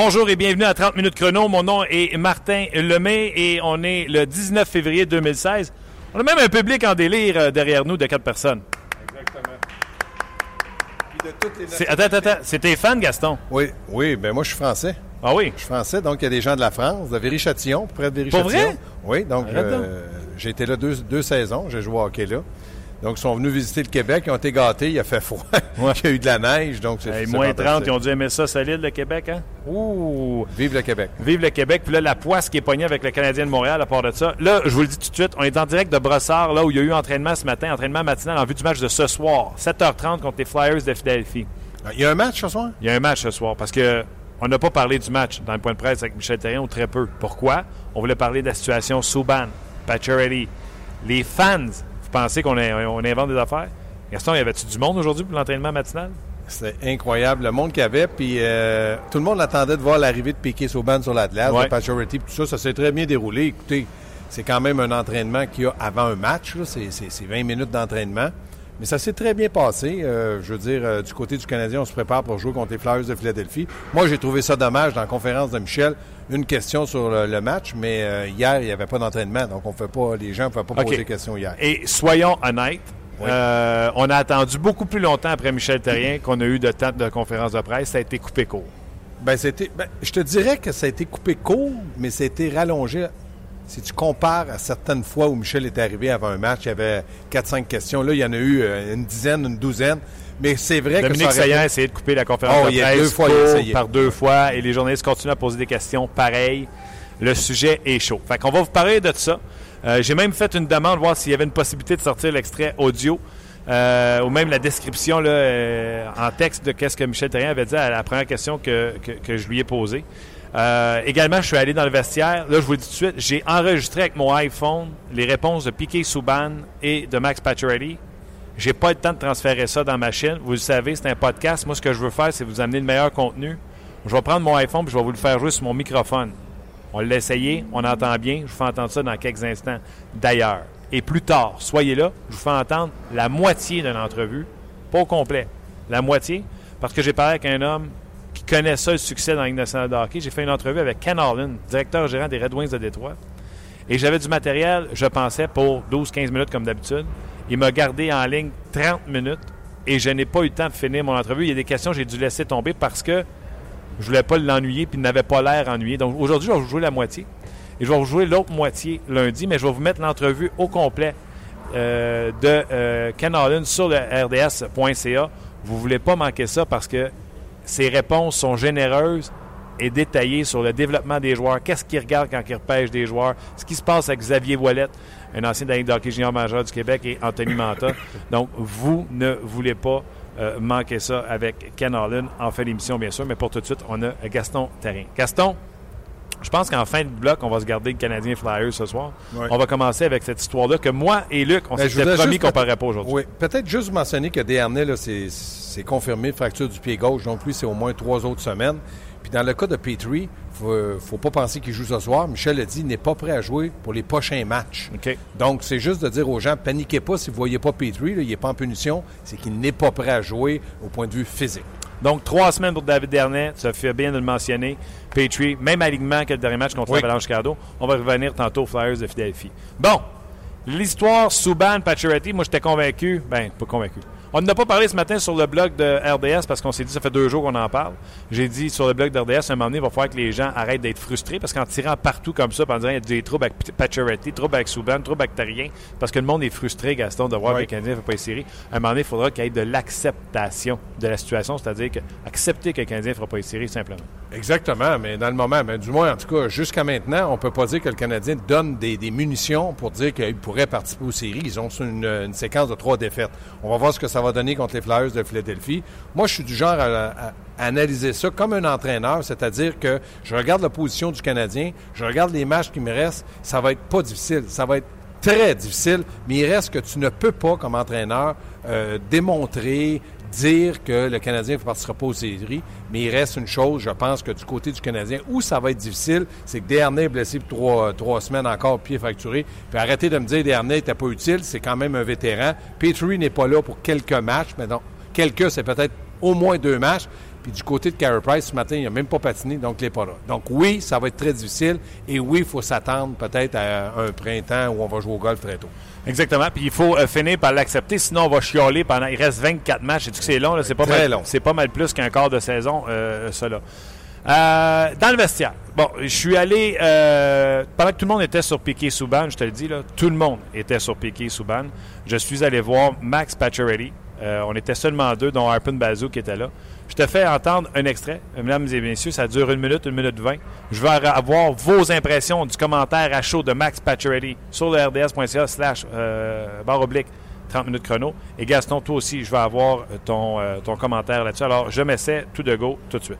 Bonjour et bienvenue à 30 minutes chrono. Mon nom est Martin Lemay et on est le 19 février 2016. On a même un public en délire euh, derrière nous de quatre personnes. Exactement. C'est- Attends, attends, attends. C'est tes fans, Gaston? Oui, oui, ben moi je suis français. Ah oui? Je suis français, donc il y a des gens de la France, de Viry-Châtillon, près de Viry-Châtillon. Pour vrai? Oui, donc euh, j'ai été là deux, deux saisons, j'ai joué au hockey là. Donc ils sont venus visiter le Québec, ils ont été gâtés, il a fait froid, Ouais. il y a eu de la neige, donc c'est Hey, moins 30, fantastique. ils ont dû aimer ça solide, le Québec, hein? Ouh! Vive le Québec. Vive le Québec. Puis là, la poisse qui est pognée avec le Canadien de Montréal à part de ça. Là, je vous le dis tout de suite, on est en direct de Brossard, là où il y a eu entraînement ce matin, entraînement matinal en vue du match de ce soir, 7h30 contre les Flyers de Philadelphie. Il y a un match ce soir? Il y a un match ce soir parce que on n'a pas parlé du match dans le point de presse avec Michel Terrien ou très peu. Pourquoi? On voulait parler de la situation Souban, Pacioretty. Les fans, vous pensez qu'on on invente des affaires? Gaston, y avait-tu du monde aujourd'hui pour l'entraînement matinal? C'était incroyable, le monde qu'il y avait, puis euh, tout le monde attendait de voir l'arrivée de Piquet Sauban sur l'Atlas, Ouais. de Pacioretty, puis tout ça, ça s'est très bien déroulé. Écoutez, c'est quand même un entraînement qu'il y a avant un match, c'est 20 minutes d'entraînement, mais ça s'est très bien passé. Euh, je veux dire, euh, du côté du Canadien, on se prépare pour jouer contre les Flyers de Philadelphie. Moi, j'ai trouvé ça dommage dans la conférence de Michel, une question sur le, le match, mais euh, hier, il n'y avait pas d'entraînement, donc on fait pas, les gens ne pouvaient pas poser des questions hier. Et soyons honnêtes, Oui. euh, on a attendu beaucoup plus longtemps après Michel Terrien qu'on a eu de temps de conférence de presse. Ça a été coupé court. Ben, c'était. ben, je te dirais que ça a été coupé court, mais ça a été rallongé. Si tu compares à certaines fois où Michel est arrivé avant un match, il y avait 4-5 questions. Là, il y en a eu euh, une dizaine, une douzaine. Mais c'est vrai Dominique que ça aurait a essayé de couper la conférence Oh, de presse deux fois, il par deux fois et les journalistes continuent à poser des questions pareilles. Le sujet est chaud. Fait qu'on va vous parler de ça. Euh, J'ai même fait une demande, voir s'il y avait une possibilité de sortir l'extrait audio euh, ou même la description là, euh, en texte de qu'est-ce que Michel Terrien avait dit à la première question que, que- que je lui ai posée. Euh, également, je suis allé dans le vestiaire. Là, je vous le dis tout de suite, j'ai enregistré avec mon iPhone les réponses de Piquet Souban et de Max Pacioretty. J'ai pas le temps de transférer ça dans ma chaîne. Vous le savez, c'est un podcast. Moi, ce que je veux faire, c'est vous amener le meilleur contenu. Je vais prendre mon iPhone et je vais vous le faire jouer sur mon microphone. On l'a essayé, on entend bien. Je vous fais entendre ça dans quelques instants. D'ailleurs, et plus tard, soyez là, je vous fais entendre la moitié d'une entrevue, pas au complet, la moitié, parce que j'ai parlé avec un homme ça, le succès dans la Ligue nationale de hockey. J'ai fait une entrevue avec Ken Harlan, directeur gérant des Red Wings de Détroit. Et j'avais du matériel, je pensais, pour 12-15 minutes comme d'habitude. Il m'a gardé en ligne 30 minutes et je n'ai pas eu le temps de finir mon entrevue. Il y a des questions que j'ai dû laisser tomber parce que je voulais pas l'ennuyer puis il n'avait pas l'air ennuyé. Donc aujourd'hui, je vais vous jouer la moitié. Et je vais vous jouer l'autre moitié lundi, mais je vais vous mettre l'entrevue au complet euh, de euh, Ken Holland sur le rds.ca. Vous ne voulez pas manquer ça parce que ses réponses sont généreuses et détaillées sur le développement des joueurs, qu'est-ce qu'ils regardent quand ils repêchent des joueurs, ce qui se passe avec Xavier Ouellet, un ancien de hockey junior majeur du Québec, et Anthony Manta. Donc, vous ne voulez pas euh, manquer ça avec Ken Holland en fin d'émission, bien sûr, mais pour tout de suite, on a Gaston Terrien. Gaston, je pense qu'en fin de bloc, on va se garder le Canadien Flyers ce soir. On va commencer avec cette histoire-là que moi et Luc, on Ben, s'était promis qu'on peut- parlerait pas aujourd'hui. Oui, peut-être juste mentionner que Desharnais, c'est confirmé, fracture du pied gauche, donc lui, c'est au moins trois autres semaines. Puis dans le cas de Petrie, faut, faut pas penser qu'il joue ce soir. Michel a dit, il n'est pas prêt à jouer pour les prochains matchs. Donc, c'est juste de dire aux gens, paniquez pas si vous voyez pas Petrie, là, il n'est pas en punition, c'est qu'il n'est pas prêt à jouer au point de vue physique. Donc, trois semaines pour David Dernet. Ça fait bien de le mentionner. Petrie, même alignement que le dernier match contre Oui. l'Avalanche Chicago. On va revenir tantôt aux Flyers de Philadelphie. Bon, l'histoire Souban Pacioretty, moi, j'étais convaincu. Ben, pas convaincu. On n'a pas parlé ce matin sur le blog de RDS parce qu'on s'est dit ça fait deux jours qu'on en parle. J'ai dit sur le blog de RDS, à un moment donné, il va falloir que les gens arrêtent d'être frustrés parce qu'en tirant partout comme ça, en disant il y a des troubles avec Pacioretty, troubles avec Souban, troubles avec Terrien, parce que le monde est frustré, Gaston, de voir Oui. que les Canadiens ne font pas les séries. À un moment donné, il faudra qu'il y ait de l'acceptation de la situation, c'est-à-dire accepter que le Canadien ne fera pas les séries simplement. Exactement, mais dans le moment, mais du moins, en tout cas, jusqu'à maintenant, on peut pas dire que le Canadien donne des, des munitions pour dire qu'il pourrait participer aux séries. Ils ont une, une séquence de trois défaites. On va voir ce que ça va donner contre les Flyers de Philadelphie. Moi, je suis du genre à analyser ça comme un entraîneur, c'est-à-dire que je regarde la position du Canadien, je regarde les matchs qui me restent, ça va être pas difficile, ça va être très difficile, mais il reste que tu ne peux pas, comme entraîneur, euh, démontrer, dire que le Canadien ne partira pas aux séries, mais il reste une chose, je pense que du côté du Canadien, où ça va être difficile, c'est que Desharnais est blessé pour trois, trois semaines encore, pied fracturé. Puis arrêtez de me dire Desharnais n'était pas utile, c'est quand même un vétéran. Petrie n'est pas là pour quelques matchs, mais non, quelques, c'est peut-être au moins deux matchs. Puis du côté de Carey Price, ce matin, il n'a même pas patiné, donc il n'est pas là. Donc oui, ça va être très difficile. Et oui, il faut s'attendre peut-être à un printemps où on va jouer au golf très tôt. Exactement. Puis il faut euh, finir par l'accepter, sinon on va chialer pendant. Il reste 24 matchs. Et tu que c'est long, c'est pas Très mal. long. C'est pas mal plus qu'un quart de saison, euh, cela. Euh, dans le vestiaire. Bon, je suis allé. euh, pendant que tout le monde était sur Piquet Souban, je te le dis, là, tout le monde était sur Piquet Souban. Je suis allé voir Max Pacioretty. Euh, on était seulement deux, dont Harpin Bazou qui était là. Je te fais entendre un extrait. Mesdames et messieurs, ça dure une minute, une minute vingt. Je veux avoir vos impressions du commentaire à chaud de Max Pacioretty sur le rds.ca slash euh, barre oblique 30 minutes chrono. Et Gaston, toi aussi, je veux avoir ton, euh, ton commentaire là-dessus. Alors, je m'essaie tout de go tout de suite.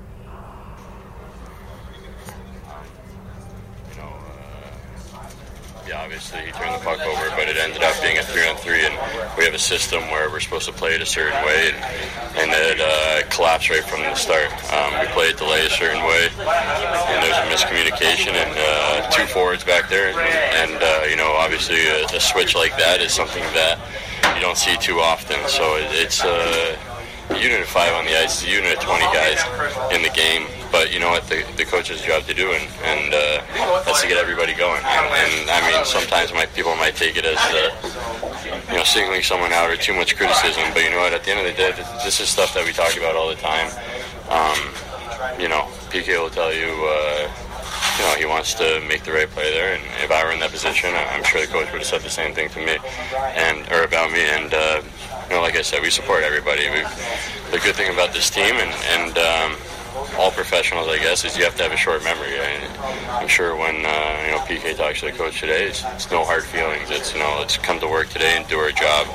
Puck three on three, and we have a system where we're supposed to play it a certain way, and, and it uh, collapsed right from the start. Um, we play it delay a certain way, and there's a miscommunication, and uh, two forwards back there, and, and uh, you know, obviously a, a switch like that is something that you don't see too often. So it, it's uh, a unit of five on the ice, a unit of 20 guys in the game. But you know what? The, the coach's job to do, and, and uh, that's to get everybody going. And, and I mean, sometimes my people might take it as uh, you know singling someone out or too much criticism. But you know what? At the end of the day, this, is stuff that we talk about all the time. Um, you know, PK will tell you. Uh, you know, he wants to make the right play there, and if I were in that position, I'm sure the coach would have said the same thing to me, and or about me. And uh, you know, like I said, we support everybody. We, the good thing about this team and and um, all professionals, I guess, is you have to have a short memory. And I'm sure when uh, you know PK talks to the coach today, it's, it's no hard feelings. It's you know, let's come to work today and do our job,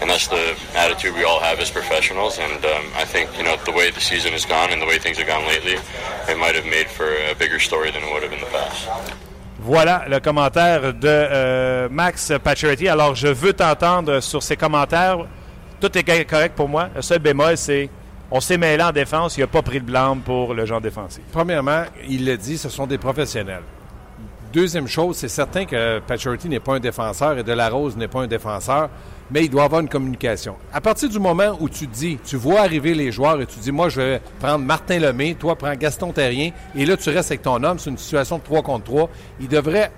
and that's the attitude we all have as professionals. And um, I think you know the way the season has gone and the way things have gone lately, it might have made for a bigger story than it would have in the past. Voilà le commentaire de euh, Max Pacioretty. Alors, je veux t'entendre sur ces commentaires. Tout est correct pour moi. Le seul bémol, c'est on s'est mêlé en défense. Il n'a pas pris de blâme pour le genre défensif. Premièrement, il l'a dit, ce sont des professionnels. Deuxième chose, c'est certain que Pacioretty n'est pas un défenseur et Delarose n'est pas un défenseur, mais il doit avoir une communication. À partir du moment où tu dis, tu vois arriver les joueurs et tu dis, moi, je vais prendre Martin Lemay, toi, prends Gaston Terrien, et là, tu restes avec ton homme, c'est une situation de 3 contre 3, il devrait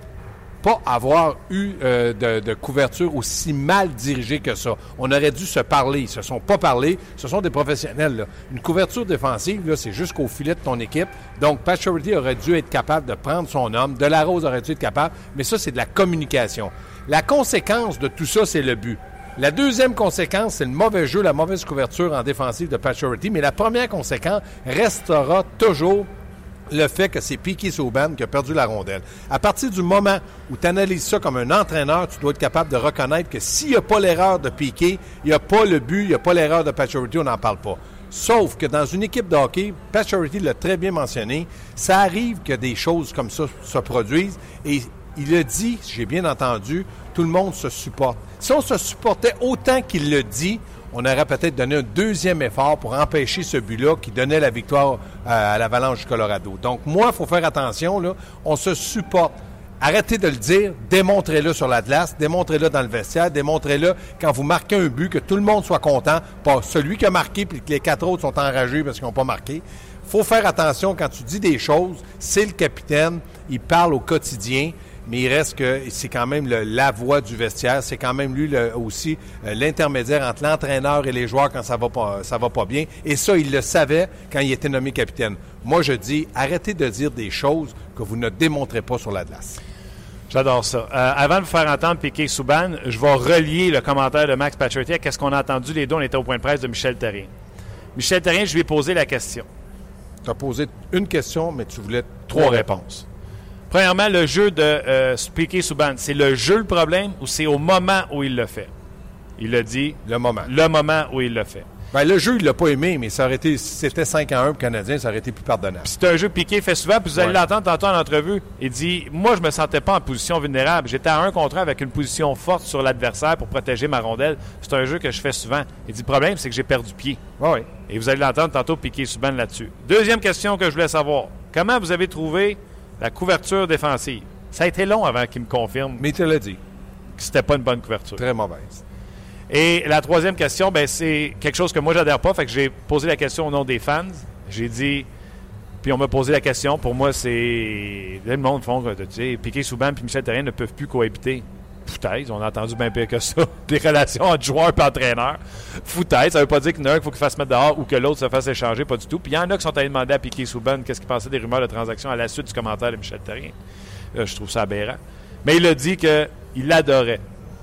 pas avoir eu euh, de, de couverture aussi mal dirigée que ça. On aurait dû se parler. Ils se sont pas parlé. Ce sont des professionnels. Une couverture défensive, c'est jusqu'au filet de ton équipe. Donc, Pacioretty aurait dû être capable de prendre son homme. Delarose aurait dû être capable. Mais ça, c'est de la communication. La conséquence de tout ça, c'est le but. La deuxième conséquence, c'est le mauvais jeu, la mauvaise couverture en défensive de Pacioretty. Mais la première conséquence restera toujours le fait que c'est Piquet Souban qui a perdu la rondelle. À partir du moment où tu analyses ça comme un entraîneur, tu dois être capable de reconnaître que s'il n'y a pas l'erreur de Piquet, il n'y a pas le but, il n'y a pas l'erreur de Pacioretty, on n'en parle pas. Sauf que dans une équipe de hockey, Pacioretty l'a très bien mentionné, ça arrive que des choses comme ça se produisent et il a dit, j'ai bien entendu, tout le monde se supporte. Si on se supportait autant qu'il le dit, on aurait peut-être donné un deuxième effort pour empêcher ce but-là qui donnait la victoire à, à l'Avalanche du Colorado. Donc, moi, il faut faire attention. On se supporte. Arrêtez de le dire, démontrez-le sur la glace, démontrez-le dans le vestiaire, démontrez-le quand vous marquez un but, que tout le monde soit content, pas celui qui a marqué puis que les quatre autres sont enragés parce qu'ils n'ont pas marqué. faut faire attention quand tu dis des choses, c'est le capitaine, il parle au quotidien mais il reste que c'est quand même le, la voix du vestiaire, c'est quand même lui le, aussi euh, l'intermédiaire entre l'entraîneur et les joueurs quand ça va pas ça va pas bien. Et ça, il le savait quand il était nommé capitaine. Moi, je dis, arrêtez de dire des choses que vous ne démontrez pas sur la glace. J'adore ça. Euh, avant de vous faire entendre Piquet Souban, je vais relier le commentaire de Max Pacioretty à ce qu'on a entendu les deux? On était au point de presse de Michel Terrien. Michel Terrien, je lui ai posé la question. Tu as posé une question, mais tu voulais trois réponses. Premièrement, le jeu de euh, Piquet Souban, c'est le jeu le problème ou c'est au moment où il le fait? Il a dit. Le moment. Le moment où il le fait. Ben, le jeu, il l'a pas aimé, mais ça aurait été, si c'était 5 à 1 pour le Canadien, ça aurait été plus pardonnable. C'est un jeu que Piquet fait souvent, puis vous allez Ouais. l'entendre tantôt en entrevue. Il dit Moi, je me sentais pas en position vulnérable. J'étais à un contre un avec une position forte sur l'adversaire pour protéger ma rondelle. C'est un jeu que je fais souvent. Il dit Le problème, c'est que j'ai perdu pied. Oui. Et vous allez l'entendre tantôt Piquet Souban là-dessus. Deuxième question que je voulais savoir Comment vous avez trouvé la couverture défensive Ça a été long avant qu'il me confirme Mais il te l'a dit. que c'était pas une bonne couverture. Très mauvaise. Et la troisième question, ben, c'est quelque chose que moi, j'adhère pas. Fait que j'ai posé la question au nom des fans. J'ai dit, puis on m'a posé la question, pour moi, c'est. Là, le monde font tu sais, Piqué Souban et Michel Terrien ne peuvent plus cohabiter. Foutaise, on a entendu bien pire que ça. Des relations entre joueurs et entraîneurs. Foutaise, ça veut pas dire qu'il y en a un qu'il faut qu'il fasse mettre dehors ou que l'autre se fasse échanger, pas du tout. Puis il y en a qui sont allés demander à Piqué Souban qu'est-ce qu'il pensait des rumeurs de transaction à la suite du commentaire de Michel Terrien. je trouve ça aberrant. Mais il a dit qu'il adorait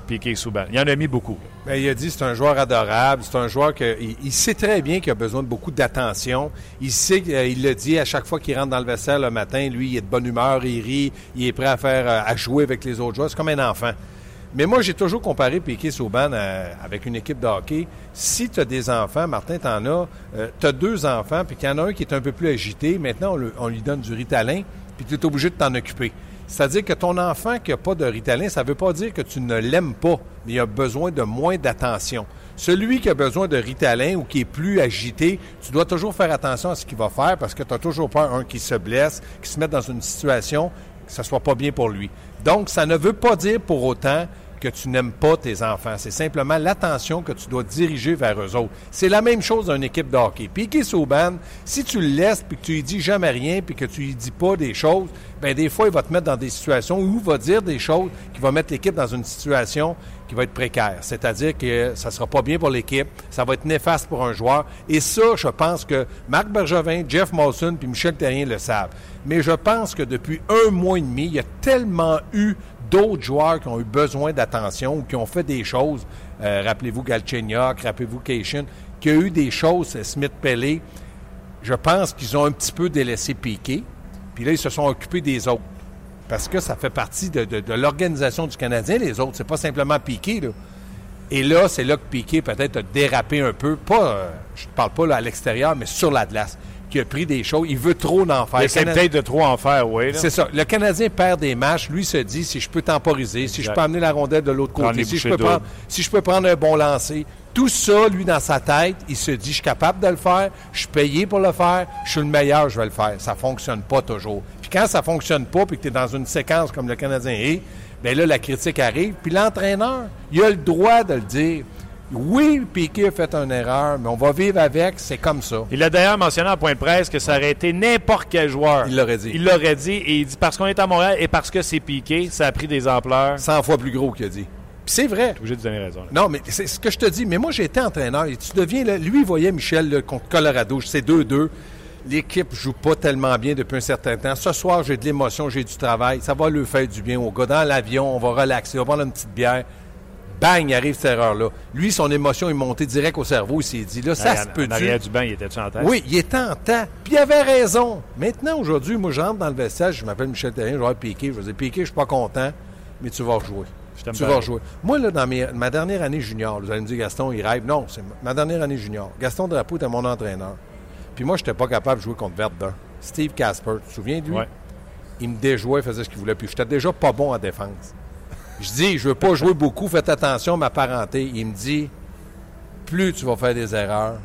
Piqué Souban. Il en a mis beaucoup. Mais il a dit c'est un joueur adorable, c'est un joueur que il, sait très bien qu'il a besoin de beaucoup d'attention. Il sait, euh, il le dit à chaque fois qu'il rentre dans le vaisselle le matin, lui il est de bonne humeur, il rit, il est prêt à faire euh, à jouer avec les autres joueurs. C'est comme un enfant. Mais moi, j'ai toujours comparé Piquet Souban euh, avec une équipe de hockey. Si tu as des enfants, Martin, tu en as, tu as deux enfants, puis qu'il y en a un qui est un peu plus agité, maintenant on, on lui donne du ritalin, puis tu es obligé de t'en occuper. C'est-à-dire que ton enfant qui n'a pas de ritalin, ça ne veut pas dire que tu ne l'aimes pas, mais il a besoin de moins d'attention. Celui qui a besoin de ritalin ou qui est plus agité, tu dois toujours faire attention à ce qu'il va faire parce que tu as toujours peur, un, qui se blesse, qui se mette dans une situation que ce soit pas bien pour lui. Donc, ça ne veut pas dire pour autant que tu n'aimes pas tes enfants. C'est simplement l'attention que tu dois diriger vers eux autres. C'est la même chose dans une équipe de hockey. Piqué Souban, si tu le laisses puis que tu lui dis jamais rien puis que tu lui dis pas des choses, ben des fois il va te mettre dans des situations où il va dire des choses qui vont mettre l'équipe dans une situation qui va être précaire. C'est-à-dire que ça sera pas bien pour l'équipe, ça va être néfaste pour un joueur. Et ça, je pense que Marc Bergevin, Jeff Molson puis Michel Terrien le savent. Mais je pense que depuis un mois et demi, il y a tellement eu d'autres joueurs qui ont eu besoin d'attention ou qui ont fait des choses. Euh, rappelez-vous Galchenyuk, rappelez-vous Cation, qui a eu des choses, euh, Smith-Pellet. Je pense qu'ils ont un petit peu délaissé Piqué. Puis là, ils se sont occupés des autres. Parce que ça fait partie de, l'organisation du Canadien, les autres. C'est pas simplement Piqué. Et là, c'est là que Piqué peut-être a dérapé un peu. Pas, euh, je ne parle pas à l'extérieur, mais sur la qui a pris des choses. Il veut trop en faire. C'est peut-être de trop en faire, oui. C'est ça. Le Canadien perd des matchs. Lui se dit, si je peux temporiser, si je peux amener la rondelle de l'autre côté, si je, peux prendre, si je peux prendre un bon lancer, tout ça, lui, dans sa tête, il se dit, je suis capable de le faire, je suis payé pour le faire, je suis le meilleur, je vais le faire. Ça fonctionne pas toujours. Puis quand ça fonctionne pas, puis que tu es dans une séquence comme le Canadien est, bien là, la critique arrive. Puis l'entraîneur, il a le droit de le dire. Oui, Piquet a fait une erreur, mais on va vivre avec, c'est comme ça. Il a d'ailleurs mentionné en point de presse que ça aurait été n'importe quel joueur. Il l'aurait dit. Il l'aurait dit, et il dit parce qu'on est à Montréal et parce que c'est Piqué, ça a pris des ampleurs. 100 fois plus gros qu'il a dit. c'est vrai. De donner raison. Non, mais c'est ce que je te dis. Mais moi, j'ai été entraîneur et tu deviens. Là, lui, il voyait Michel contre Colorado. C'est 2-2. L'équipe joue pas tellement bien depuis un certain temps. Ce soir, j'ai de l'émotion, j'ai du travail. Ça va lui faire du bien au gars. Dans l'avion, on va relaxer, on va prendre une petite bière bang, il arrive cette erreur-là. Lui, son émotion est montée direct au cerveau. Il s'est dit, là, ça se peut En du banc, il était en? Oui, il était en temps. Puis il avait raison. Maintenant, aujourd'hui, moi, j'entre dans le vestiaire, je m'appelle Michel Terrien, je vais piquer. Je vais dire, piquer, je suis pas content, mais tu vas rejouer. Tu vas rejouer. Moi, là, dans ma dernière année junior, vous allez me dire, Gaston, il rêve. Non, c'est ma dernière année junior. Gaston Drapeau était mon entraîneur. Puis moi, je n'étais pas capable de jouer contre Verdun. Steve Casper, tu te souviens de lui? Il me déjouait, il faisait ce qu'il voulait. Puis j'étais déjà pas bon en défense. Je dis, je veux pas jouer beaucoup, faites attention ma parenté. Il me dit, plus tu vas faire des erreurs,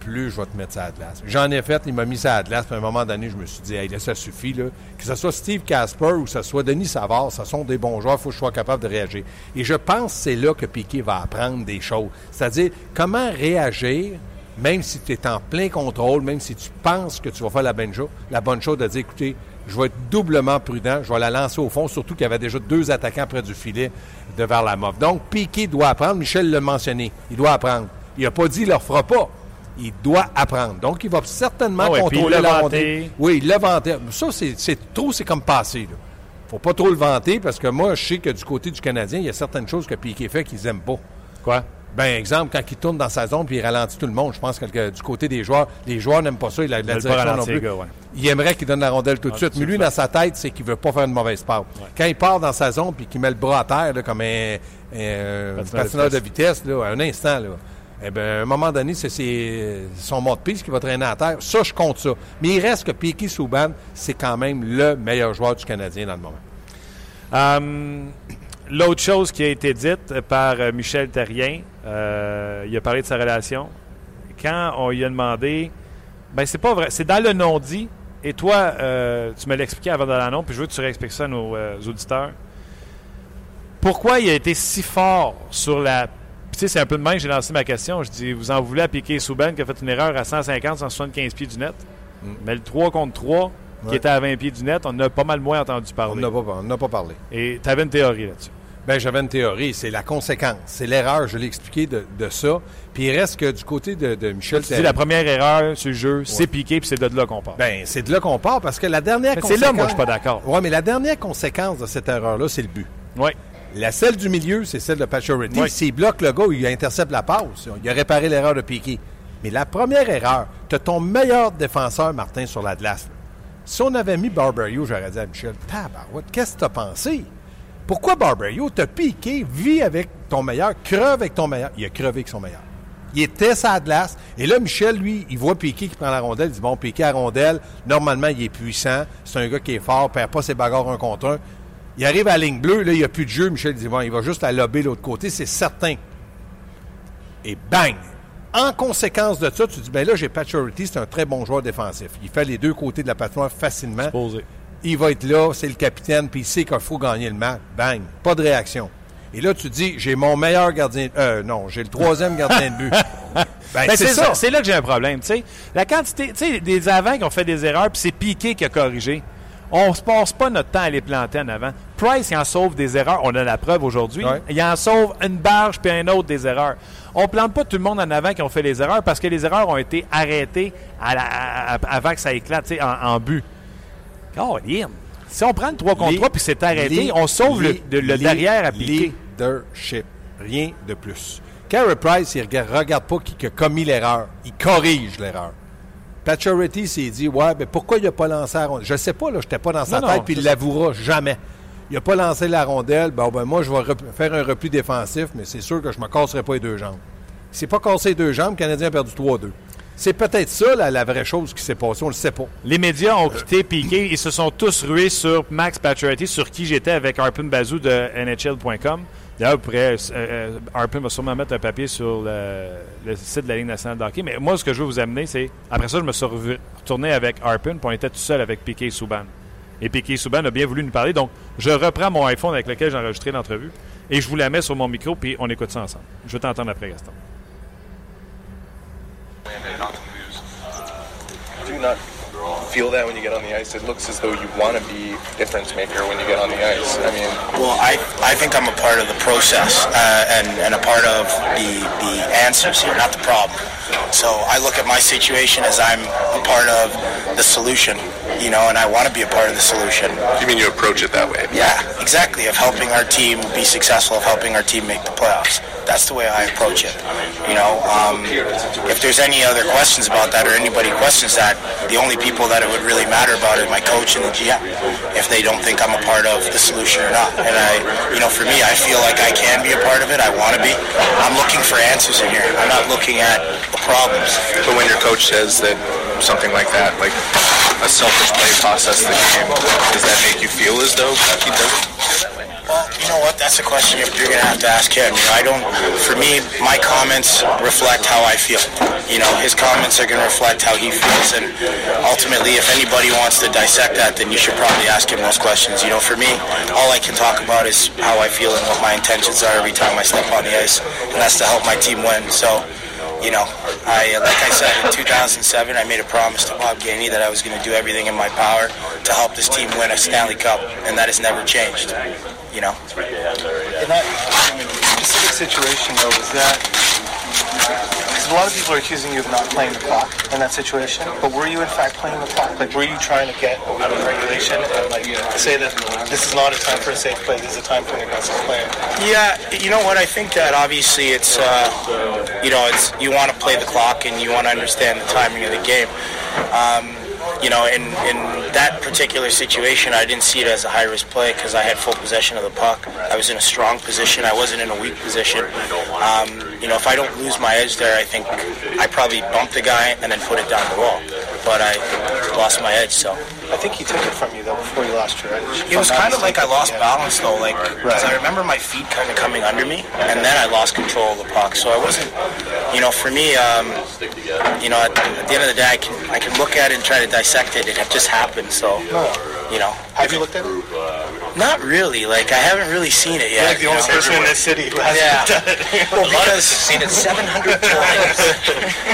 plus je vais te mettre ça à la glace. J'en ai fait, il m'a mis ça à la glace, puis à un moment donné, je me suis dit, hey, là, ça suffit, là. Que ce soit Steve Casper ou que ce soit Denis Savard, ce sont des bons joueurs, il faut que je sois capable de réagir. Et je pense que c'est là que Piquet va apprendre des choses. C'est-à-dire, comment réagir, même si tu es en plein contrôle, même si tu penses que tu vas faire la bonne chose, la bonne chose de dire, écoutez, je vais être doublement prudent. Je vais la lancer au fond, surtout qu'il y avait déjà deux attaquants près du filet de vers la mauve. Donc, Piquet doit apprendre. Michel l'a mentionné. Il doit apprendre. Il n'a pas dit qu'il ne le fera pas. Il doit apprendre. Donc, il va certainement ah contrôler la montée. Oui, il l'a vanté. Ça, c'est trop, c'est comme passé. Il faut pas trop le vanter parce que moi, je sais que du côté du Canadien, il y a certaines choses que Piquet fait qu'ils n'aiment pas. Quoi? Ben, exemple, quand il tourne dans sa zone puis il ralentit tout le monde, je pense que du côté des joueurs, les joueurs n'aiment pas ça, il a de la direction non plus. Il aimerait qu'il donne la rondelle tout de suite. Mais lui, dans sa tête, c'est qu'il veut pas faire une mauvaise part. Quand il part dans sa zone puis qu'il met le bras à terre, comme un, patineur de vitesse, là, un instant, là, eh ben, à un moment donné, c'est son mot de piste qui va traîner à terre. Ça, je compte ça. Mais il reste que Piquet Souban, c'est quand même le meilleur joueur du Canadien dans le moment. Hum, l'autre chose qui a été dite par euh, Michel Terrien, euh, il a parlé de sa relation. Quand on lui a demandé, ben c'est pas vrai, c'est dans le non-dit. Et toi, euh, tu me l'expliquais avant de l'annonce, puis je veux que tu réexpliques ça à nos euh, auditeurs. Pourquoi il a été si fort sur la. tu sais, c'est un peu de même que j'ai lancé ma question. Je dis, vous en voulez à Piqué Souben qui a fait une erreur à 150, 175 pieds du net? Mais le 3 contre 3, qui Ouais. était à 20 pieds du net, on en a pas mal moins entendu On parler. n'a pas, on n'a pas parlé. Et tu avais une théorie là-dessus. Ben, j'avais une théorie, c'est la conséquence, c'est l'erreur, je l'ai expliqué de, de ça. Puis il reste que du côté de, de Michel Tu dis la première erreur sur le jeu, c'est piqué, puis c'est de là qu'on part. Ben, c'est de là qu'on part parce que la dernière Mais c'est là, moi, je suis pas d'accord. Oui, mais la dernière conséquence de cette erreur-là, c'est le but. Oui. La celle du milieu, c'est celle de Pacioretty. Oui. S'il bloque le gars, il intercepte la passe. Il a réparé l'erreur de Piqué. Mais la première erreur, tu as ton meilleur défenseur, Martin, sur la glace. Si on avait mis Barberio, j'aurais dit à Michel, tabarouette, qu'est-ce que tu as pensé? Pourquoi Barberio t'a piqué, vit avec ton meilleur, creve avec ton meilleur? Il a crevé avec son meilleur. Il était sa glace. Et là, Michel, lui, il voit Piqué qui prend la rondelle. Il dit, bon, Piqué à rondelle, normalement, il est puissant. C'est un gars qui est fort, perd pas ses bagarres un contre un. Il arrive à la ligne bleue, là, il n'y a plus de jeu. Michel dit, bon, il va juste la lober l'autre côté, c'est certain. Et bang! En conséquence de ça, tu dis, ben là, j'ai Pacioretty, c'est un très bon joueur défensif. Il fait les deux côtés de la patinoire facilement. Il va être là, c'est le capitaine, puis il sait qu'il faut gagner le match. Bang! Pas de réaction. Et là, tu dis, j'ai mon meilleur gardien... Euh, non, j'ai le troisième gardien de but. Ben, Ben, c'est ça. C'est là que j'ai un problème. tu sais. La quantité, tu sais, des avants qui ont fait des erreurs, puis c'est Piqué qui a corrigé. On se passe pas notre temps à les planter en avant. Price, il en sauve des erreurs. On a la preuve aujourd'hui. Ouais. Il en sauve une barge puis un autre des erreurs. On plante pas tout le monde en avant qui ont fait les erreurs parce que les erreurs ont été arrêtées à la- à- à- avant que ça éclate tu sais, en, en but. Caroline, si on prend le 3 contre Les- 3 puis c'est arrêté, on sauve les- le, de- le les- derrière à Piqué. Leadership. Rien de plus. Carey Price, il regarde, regarde pas qui qui a commis l'erreur. Il corrige l'erreur. Pacioretty s'est dit, ouais, mais pourquoi il n'a pas lancé la rondelle? Je sais pas, là, je n'étais pas dans sa Non, tête, puis il l'avouera jamais. Il n'a pas lancé la rondelle. Bon, ben, moi, je vais faire un repli défensif, mais c'est sûr que je ne me casserai pas les deux jambes. Il s'est pas cassé les deux jambes, le Canadien a perdu 3-2. C'est peut-être ça, la, vraie chose qui s'est passée, on le sait pas. Les médias ont quitté Piqué. Ils se sont tous rués sur Max Pacioretty, sur qui j'étais avec Harpin Bazou de NHL.com. D'ailleurs, euh, euh, Harpin va sûrement mettre un papier sur le, site de la Ligue nationale de hockey. Mais moi, ce que je veux vous amener, c'est... Après ça, je me suis retourné avec Harpin, puis on était tout seul avec Piqué Souban. Et Piqué Souban a bien voulu nous parler. Donc, je reprends mon iPhone avec lequel j'ai enregistré l'entrevue et je vous la mets sur mon micro, puis on écoute ça ensemble. Je vais t'entendre après, Gaston. Do not feel that when you get on the ice? It looks as though you want to be difference maker when you get on the ice. I mean, Well, I, I think I'm a part of the process uh, and, and a part of the, the answers here, not the problem. So I look at my situation as I'm a part of the solution, you know, and I want to be a part of the solution. you mean you approach it that way? Yeah, exactly. Of helping our team be successful, of helping our team make the playoffs. That's the way I approach it. You know, um, if there's any other questions about that or anybody questions that, the only people that it would really matter about is my coach and the GM. If they don't think I'm a part of the solution or not, and I, you know, for me, I feel like I can be a part of it. I want to be. I'm looking for answers in here. I'm not looking at the problems. But when your coach says that something like that, like a selfish play process the game, does that make you feel as though he does? Well, you know what? That's a question you're to have to ask him. You know, I don't. For me, my comments reflect how I feel. You know, his comments are going to reflect how he feels, and ultimately, if anybody wants to dissect that, then you should probably ask him those questions. You know, for me, all I can talk about is how I feel and what my intentions are every time I step on the ice, and that's to help my team win. So. You know, I uh, like I said in 2007, I made a promise to Bob Gainey that I was going to do everything in my power to help this team win a Stanley Cup, and that has never changed. You know. In that specific situation, though, was that a lot of people are accusing you of not playing the clock in that situation, but were you in fact playing the clock? Like, were you trying to get out of regulation and like say that this is not a time for a safe play, this is a time for an aggressive player? Yeah, you know what? I think that obviously it's, uh, you know, it's you want to play the clock and you want to understand the timing of the game. Um, you know, in, in that particular situation, I didn't see it as a high risk play because I had full possession of the puck. I was in a strong position. I wasn't in a weak position. Um, you know, if I don't lose my edge there, I think I probably bumped the guy and then put it down the wall. But I lost my edge, so. I think he took it from you though before you lost your edge. It was kind of like I lost balance though, like because Right. I remember my feet kind of coming under me, and then I lost control of the puck. So I wasn't, you know, for me, um, you know, at, at the end of the day, I can I can look at it and try to dissect it. It just happened, so you know, Have you looked at it? not really. Like I haven't really seen it You're yet. like the only know? person in this city who hasn't Yeah. at it. Well, because seen it 700 times.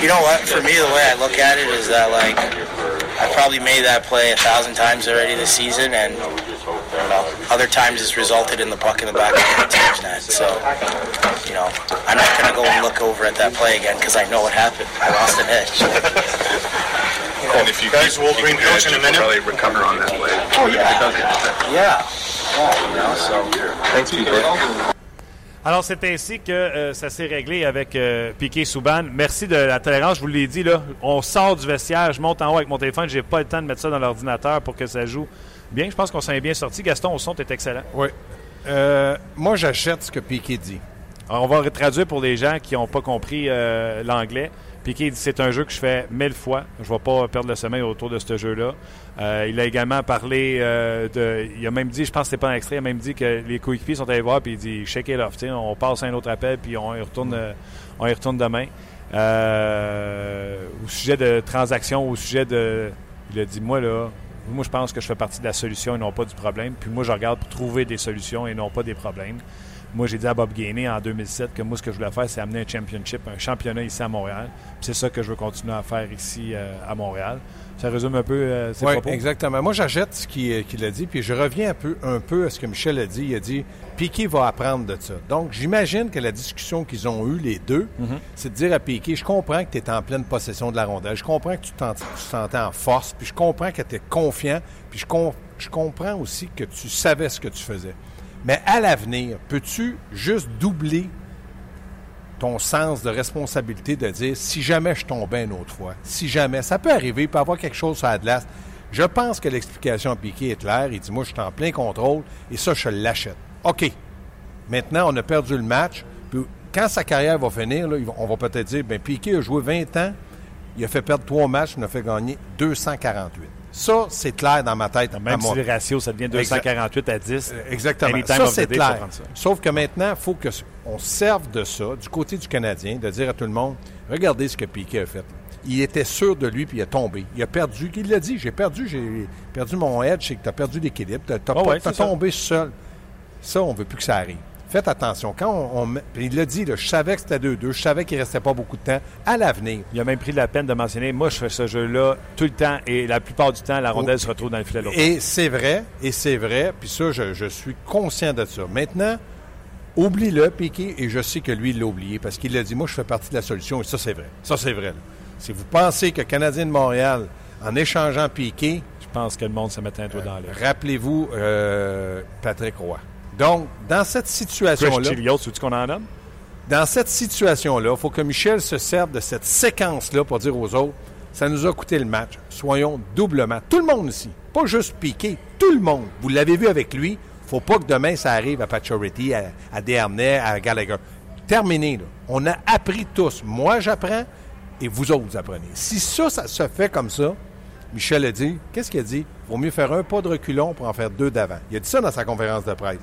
you know what? For me, the way I look at it is that like I probably made that play a thousand times already this season, and you know, other times it's resulted in the puck in the back of the team's net. So, you know, I'm not going to go and look over at that play again because I know what happened. I lost an edge. And if you Guys, keep, we'll bring your coach in a you can minute. Probably recover on that play. Oh, yeah. It does get defense. Yeah. Yeah, you know, so. Thanks, PK. Alors, c'est ainsi que euh, ça s'est réglé avec euh, Piqué Souban. Merci de la tolérance, je vous l'ai dit. là. On sort du vestiaire, je monte en haut avec mon téléphone. J'ai pas le temps de mettre ça dans l'ordinateur pour que ça joue bien. Je pense qu'on s'en est bien sorti. Gaston, au son, t'es excellent. Oui. Euh, moi, j'achète ce que Piquet dit. Alors, on va traduire pour les gens qui n'ont pas compris euh, l'anglais. Piqué dit c'est un jeu que je fais mille fois. Je ne vais pas perdre le sommeil autour de ce jeu-là. Euh, il a également parlé euh, de. Il a même dit, je pense que c'était pas un extrait, il a même dit que les coéquipiers sont allés voir puis il dit shake it off. On passe à un autre appel puis on y retourne, euh, on y retourne demain. Au sujet de transactions, au sujet de. Il a dit moi là. Moi, je pense que je fais partie de la solution et non pas du problème. Puis moi, je regarde pour trouver des solutions et non pas des problèmes. Moi, j'ai dit à Bob Gainey en 2007 que moi, ce que je voulais faire, c'est amener un championship, un championnat ici à Montréal. C'est ça que je veux continuer à faire ici euh, à Montréal. Ça résume un peu euh, ses Oui, propos? exactement. Moi, j'achète ce qu'il euh, qu'il a dit, puis je reviens un peu, un peu à ce que Michel a dit. Il a dit Piqué va apprendre de ça. Donc, j'imagine que la discussion qu'ils ont eue, les deux, c'est de dire à Piqué Je comprends que tu es en pleine possession de la rondelle, je comprends que tu te sentais en force, puis je comprends que tu es confiant, puis je, com- je comprends aussi que tu savais ce que tu faisais. Mais à l'avenir, peux-tu juste doubler ton sens de responsabilité de dire si jamais je tombais une autre fois, si jamais, ça peut arriver, il peut y avoir quelque chose sur la. Je pense que l'explication à Piqué est claire. Il dit Moi, je suis en plein contrôle et ça, je l'achète. OK. Maintenant, on a perdu le match. Quand sa carrière va finir, on va peut-être dire ben Piqué a joué 20 ans, il a fait perdre trois matchs, il a fait gagner 248. Ça, c'est clair dans ma tête. à Même si le ratio, ça devient 248 à 10. Euh, Exactement. Ça, c'est clair. ça. Sauf que maintenant, il faut qu'on serve de ça, du côté du Canadien, de dire à tout le monde, regardez ce que Piquet a fait. Il était sûr de lui, puis il a tombé. Il a perdu. Il l'a dit, j'ai perdu, j'ai perdu mon edge, c'est que tu as perdu l'équilibre. Tu as, Ah ouais, tombé seul. Ça, on ne veut plus que ça arrive. Faites attention. Quand on, il l'a dit, là, je savais que c'était 2-2, je savais qu'il ne restait pas beaucoup de temps. À l'avenir, Il a même pris la peine de mentionner moi, je fais ce jeu-là tout le temps et la plupart du temps, la rondelle se retrouve dans le filet. Et c'est vrai, et c'est vrai, puis ça, je, je suis conscient de ça. Maintenant, oublie-le, Piqué, et je sais que lui, il l'a oublié, parce qu'il a dit, moi, je fais partie de la solution, et ça, c'est vrai. Ça, c'est vrai. là. Si vous pensez que Canadien de Montréal, en échangeant Piqué, Je pense que le monde se mettait un doigt dans l'air. rappelez-vous euh, Patrick Roy. Donc, dans cette situation-là, Chilios, veux-tu qu'on en nomme? dans cette situation-là, il faut que Michel se serve de cette séquence-là pour dire aux autres, ça nous a coûté le match. Soyons doublement. Tout le monde ici. Pas juste Piqué. Tout le monde. Vous l'avez vu avec lui. faut pas que demain, ça arrive à Pacioretty, à, à Desharnais, à Gallagher. Terminé, là. On a appris tous. Moi, j'apprends et vous autres, vous apprenez. Si ça, ça se fait comme ça, Michel a dit, qu'est-ce qu'il a dit? Vaut mieux faire un pas de reculon pour en faire deux d'avant. Il a dit ça dans sa conférence de presse.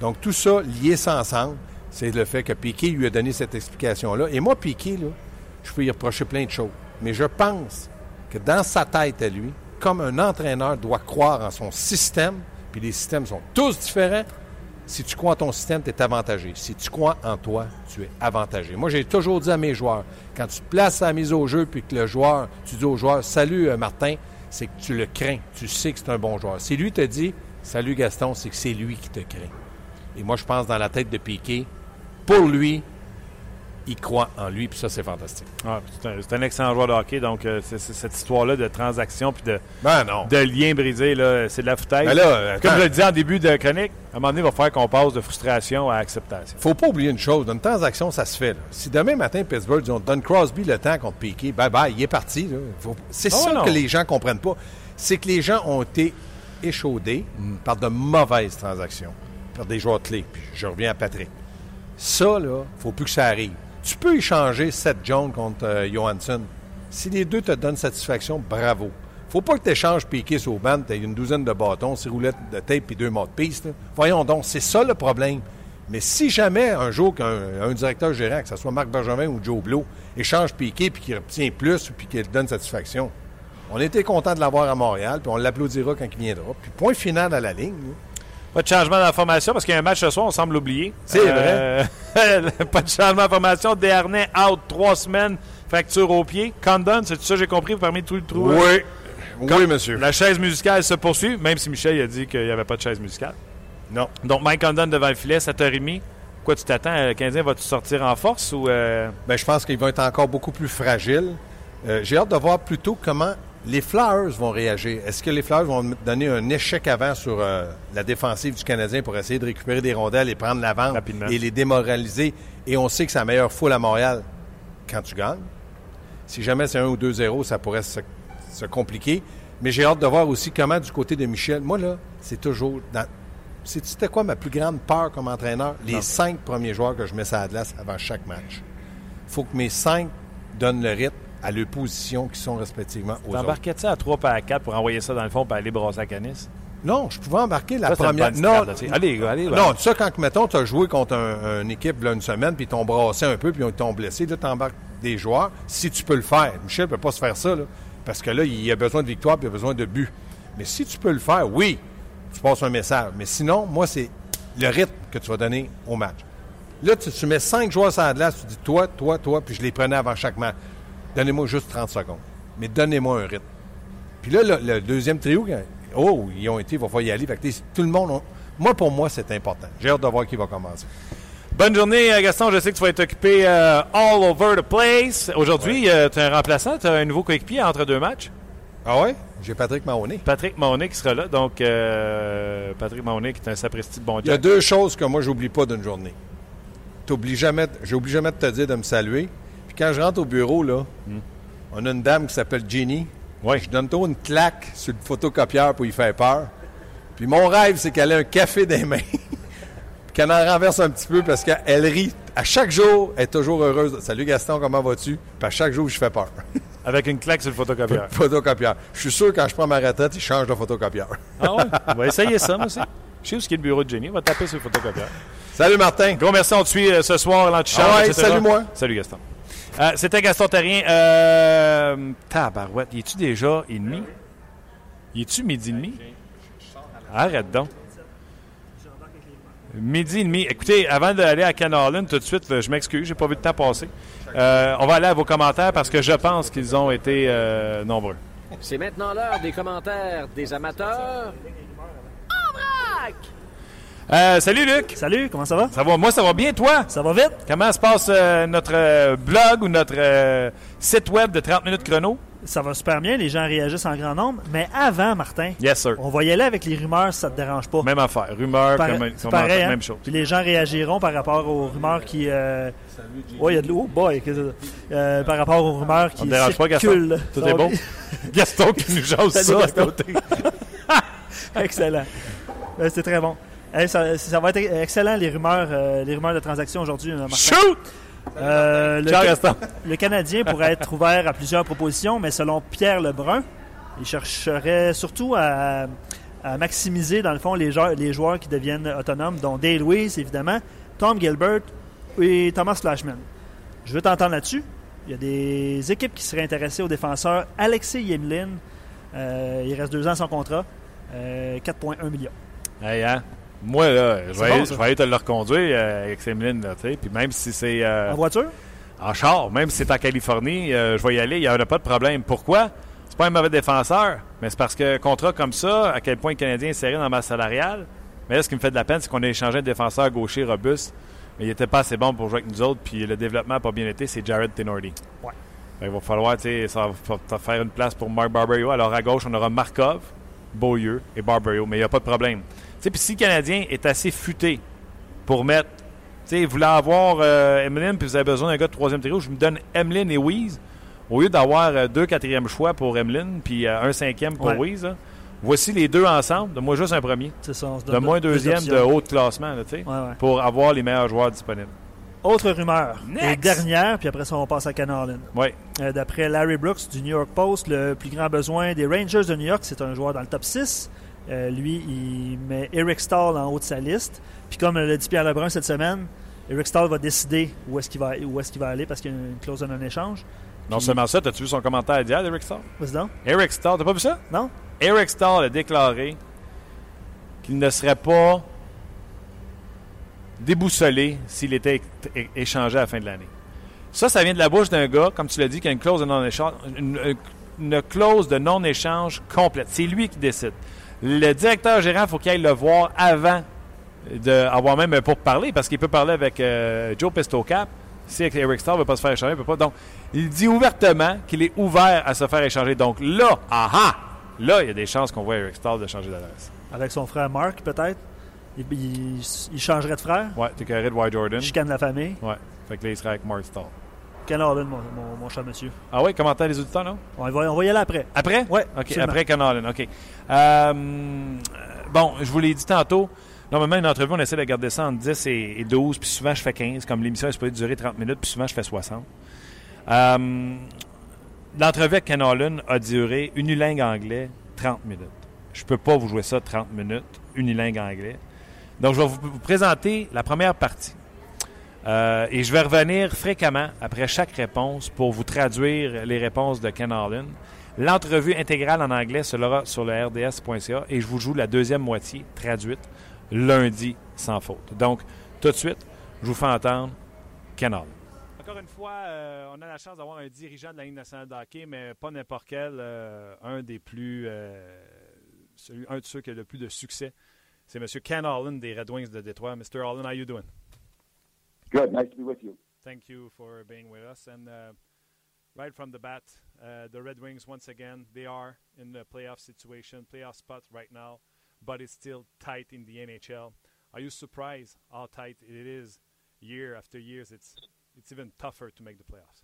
Donc, tout ça, lié ça ensemble, c'est le fait que Piqué lui a donné cette explication-là. Et moi, Piqué, là, je peux y reprocher plein de choses. Mais je pense que dans sa tête à lui, comme un entraîneur doit croire en son système, puis les systèmes sont tous différents, si tu crois en ton système, tu es avantagé. Si tu crois en toi, tu es avantagé. Moi, j'ai toujours dit à mes joueurs, quand tu places la mise au jeu, puis que le joueur, tu dis au joueur, salut euh, Martin, c'est que tu le crains. Tu sais que c'est un bon joueur. Si lui te dit, salut Gaston, c'est que c'est lui qui te craint. Et moi, je pense dans la tête de Piqué, pour lui, il croit en lui, puis ça, c'est fantastique. Ah, c'est un, excellent joueur de hockey, donc euh, cette histoire-là de transaction puis de, Ben non. de lien brisé, c'est de la foutaise. Ben là, Comme je le disais en début de chronique, à un moment donné, il va falloir qu'on passe de frustration à acceptation. faut pas oublier une chose. Une transaction, ça se fait. là. Si demain matin, Pittsburgh dit on donne Crosby le temps contre Piqué, bye bye, il est parti. Faut- C'est Ah ça non. que les gens comprennent pas. C'est que les gens ont été échaudés par de mauvaises transactions, par des joueurs clés. Puis je reviens à Patrick. Ça, là, faut plus que ça arrive. Tu peux échanger Seth Jones contre euh, Johansson. Si les deux te donnent satisfaction, bravo. Faut pas que tu échanges Piqué sur bande, tu une douzaine de bâtons, six roulettes de tape et deux mots de piste. là. Voyons donc, c'est ça le problème. Mais si jamais un jour qu'un un directeur gérant, que ce soit Marc Bergevin ou Joe Blow, échange Piqué puis qu'il obtient plus puis qu'il donne satisfaction, on était content de l'avoir à Montréal, puis on l'applaudira quand il viendra. Puis point final à la ligne. là. Pas de changement dans la formation parce qu'il y a un match ce soir, on semble l'oublier. C'est vrai. pas de changement de formation. Desharnais out trois semaines, fracture au pied. Condon, c'est ça j'ai compris parmi tout le trou. Oui. Oui, monsieur. La chaise musicale se poursuit, même si Michel a dit qu'il n'y avait pas de chaise musicale. Non. Donc, Mike Condon devant le filet, 7h30. Quoi, tu t'attends? Le Canadien va-tu sortir en force ou. euh, Ben, je pense qu'ils vont être encore beaucoup plus fragiles. Euh, J'ai hâte de voir plutôt comment les Flyers vont réagir. Est-ce que les Flyers vont donner un échec avant sur euh, la défensive du Canadien pour essayer de récupérer des rondelles et prendre l'avance Rapidement. et les démoraliser? Et on sait que c'est la meilleure foule à Montréal quand tu gagnes. Si jamais c'est 1 ou 2-0, ça pourrait se, se compliquer. Mais j'ai hâte de voir aussi comment, du côté de Michel, moi, là, c'est toujours. Dans... C'était quoi ma plus grande peur comme entraîneur? Les cinq premiers joueurs que je mets sur la glace avant chaque match. faut que mes cinq donnent le rythme à leurs positions qui sont respectivement aux autres. T'embarquais-tu à 3 par 4 pour envoyer ça dans le fond pour aller brasser à Canis? Non, je pouvais embarquer la Ça, première. Non, là. Allez, allez, non, ça, quand, mettons, tu as joué contre un- une équipe là, une semaine, puis ils t'ont brassé un peu, puis ils t'ont blessé, là, tu embarques des joueurs. Si tu peux le faire, Michel ne peut pas se faire ça, là, parce que là, il a besoin de victoire, puis il a besoin de but. Mais si tu peux le faire, oui, tu passes un message. Mais sinon, moi, c'est le rythme que tu vas donner au match. Là, tu, tu mets cinq joueurs sur la glace, tu dis toi, toi, toi, puis je les prenais avant chaque match. Donnez-moi juste 30 secondes. Mais donnez-moi un rythme. Puis là, le, le deuxième trio, oh, ils ont été, il va falloir y aller. Fait que, tout le monde, on- moi, pour moi, c'est important. J'ai hâte de voir qui va commencer. Bonne journée, euh, Gaston. Je sais que tu vas être occupé euh, all over the place. Aujourd'hui, tu as un remplaçant, tu as un nouveau coéquipier entre deux matchs. Ah ouais? J'ai Patrick Mahoney. Patrick Mahoney qui sera là. Donc, euh, Patrick Mahoney qui est un sapristi de bon Il y a deux choses que moi, j'oublie pas d'une journée. T'oublies jamais, j'oublie jamais de te dire de me saluer. Quand je rentre au bureau, là, on a une dame qui s'appelle Jenny. Oui. Je donne toujours une claque sur le photocopieur pour lui faire peur. Puis mon rêve, c'est qu'elle ait un café des mains. Qu'elle en renverse un petit peu parce qu'elle rit. À chaque jour, elle est toujours heureuse. Salut Gaston, comment vas-tu? Puis à chaque jour, je fais peur. Avec une claque sur le photocopieur. photocopieur. Je suis sûr, quand je prends ma retraite, il change de photocopieur. ah ouais? On va essayer ça, moi aussi. Je sais où est le bureau de Jenny. On va taper sur le photocopieur. Salut Martin. Gros merci, on te suit euh, ce soir, l'antichambre, Ah ouais, etc. salut-moi. Salut Gaston. Euh, C'était Gaston Terrien. Euh, tabarouette, y es-tu déjà et demi? Y es-tu midi et demi? Arrête donc. Midi et demi. Écoutez, avant d'aller à Canarland, tout de suite, je m'excuse, j'ai pas vu le temps passer. Euh, on va aller à vos commentaires parce que je pense qu'ils ont été euh, nombreux. C'est maintenant l'heure des commentaires des amateurs. Euh, salut Luc! Salut, comment ça va? Ça va, moi ça va bien, toi? Ça va vite? Comment se passe euh, notre euh, blog ou notre site web de 30 minutes chrono? Ça va super bien, les gens réagissent en grand nombre. Mais avant, Martin, Yes, sir. on va y aller avec les rumeurs si ça te dérange pas. Même affaire. Rumeur, Pare- comme, c'est comme- pareil, hein? même chose. Puis les gens réagiront par rapport aux rumeurs qui. Ouais, il y a de l'eau. boy, c'est? Euh, par rapport aux rumeurs qui On dérange pas, Gaston? circulent. Tout est bien? Gaston qui nous jase ça à côté. Excellent. Euh, C'est très bon. Hey, ça, ça va être excellent, les rumeurs, euh, les rumeurs de transactions aujourd'hui. euh. Shoot! Euh, le, Ca- Canadien pourrait être ouvert à plusieurs propositions, mais selon Pierre Lebrun, il chercherait surtout à, à maximiser, dans le fond, les joueurs, les joueurs qui deviennent autonomes, dont Dale Lewis, évidemment, Tom Gilbert et Thomas Flashman. Je veux t'entendre là-dessus. Il y a des équipes qui seraient intéressées au défenseur Alexei Yemlin. Euh, il reste deux ans son contrat. Euh, 4,1 millions. Hey, hein? Moi, là, je vais, bon, je vais aller te le reconduire euh, avec Semeline, là, tu sais. Puis même si c'est euh, En voiture? en char, même si c'est en Californie, euh, je vais y aller, il n'y en a pas de problème. Pourquoi? C'est pas un mauvais défenseur, mais c'est parce que contrat comme ça, à quel point le Canadien est serré dans ma salariale. Mais là, ce qui me fait de la peine, c'est qu'on a échangé un défenseur gaucher robuste, mais il n'était pas assez bon pour jouer avec nous autres, puis le développement n'a pas bien été, c'est Jared Tenorti. Ouais. Fait qu'il va falloir, tu sais, ça va fa- faire une place pour Mark Barberio. Alors à gauche, on aura Markov, Beaulieu et Barberio, mais il n'y a pas de problème. Tu sais, puis si le Canadien est assez futé pour mettre, tu sais, vous voulez avoir euh, Emeline, puis vous avez besoin d'un gars de troisième trio, je me donne Emeline et Weeze, au lieu d'avoir euh, deux quatrièmes choix pour Emeline, puis euh, un cinquième pour Ouais. Weeze. là. Voici les deux ensemble. Donne-moi juste un premier. C'est ça, on se donne Donne-moi un deux deuxième de haut classement, là, tu sais, Ouais, ouais. pour avoir les meilleurs joueurs disponibles. Autre rumeur. Et dernière, puis après ça, on passe à Canarland. Oui. Euh, D'après Larry Brooks du New York Post, le plus grand besoin des Rangers de New York, c'est un joueur dans le top 6. Euh, lui, il met Eric Stahl en haut de sa liste. Puis comme l'a dit Pierre Lebrun cette semaine, Eric Stahl va décider où est-ce qu'il va, où est qu'il va aller parce qu'il y a une clause de non-échange. Non Puis- seulement ça, as-tu vu son commentaire d'hier, Eric Starr? Vas-y donc. Eric Starr, t'as pas vu ça? Non? Eric Starr a déclaré qu'il ne serait pas déboussolé s'il était échangé à la fin de l'année. Ça, ça vient de la bouche d'un gars, comme tu l'as dit, qui a une clause de non-échange, une clause de non-échange complète. C'est lui qui décide. Le directeur gérant, il faut qu'il aille le voir avant d'avoir même pour parler, parce qu'il peut parler avec euh, Joe Pestocap. Si Eric Starr ne veut pas se faire échanger, il peut pas. Donc, il dit ouvertement qu'il est ouvert à se faire échanger. Donc là, aha, là, il y a des chances qu'on voit Eric Starr de changer d'adresse. Avec son frère Mark, peut-être. Il, il- il changerait de frère. Ouais, t'es carré de White Jordan. Chicane la famille. Ouais. Fait que là, il serait avec Mark Starr. Ken Harlan, mon, mon, mon cher monsieur? Ah oui, commentaire les auditeurs, non? On va, on va y aller après. Après? Ouais, OK, absolument. après Ken Allen, OK. Euh, bon, je vous l'ai dit tantôt. Normalement, une entrevue, on essaie de garder ça entre 10 et et 12, puis souvent, je fais 15. Comme l'émission est supposée durer 30 minutes, puis souvent, je fais 60. Euh, L'entrevue avec Ken Allen a duré unilingue anglais 30 minutes. Je peux pas vous jouer ça 30 minutes, unilingue anglais. Donc, je vais vous, vous présenter la première partie. Euh, et je vais revenir fréquemment après chaque réponse pour vous traduire les réponses de Ken Allen. L'entrevue intégrale en anglais sera sur le rds.ca et je vous joue la deuxième moitié traduite lundi sans faute. Donc, tout de suite, je vous fais entendre Ken Allen. Encore une fois, euh, on a la chance d'avoir un dirigeant de la Ligue nationale de hockey, mais pas n'importe quel, euh, un des plus, celui, un de ceux qui a le plus de succès. C'est M. Ken Allen des Red Wings de Détroit. Mr. Allen, how you doing? Good. Nice to be with you. Thank you for being with us. And uh, right from the bat, uh, the Red Wings, once again, they are in the playoff situation, playoff spot right now, but it's still tight in the NHL. Are you surprised how tight it is year after years? It's it's even tougher to make the playoffs.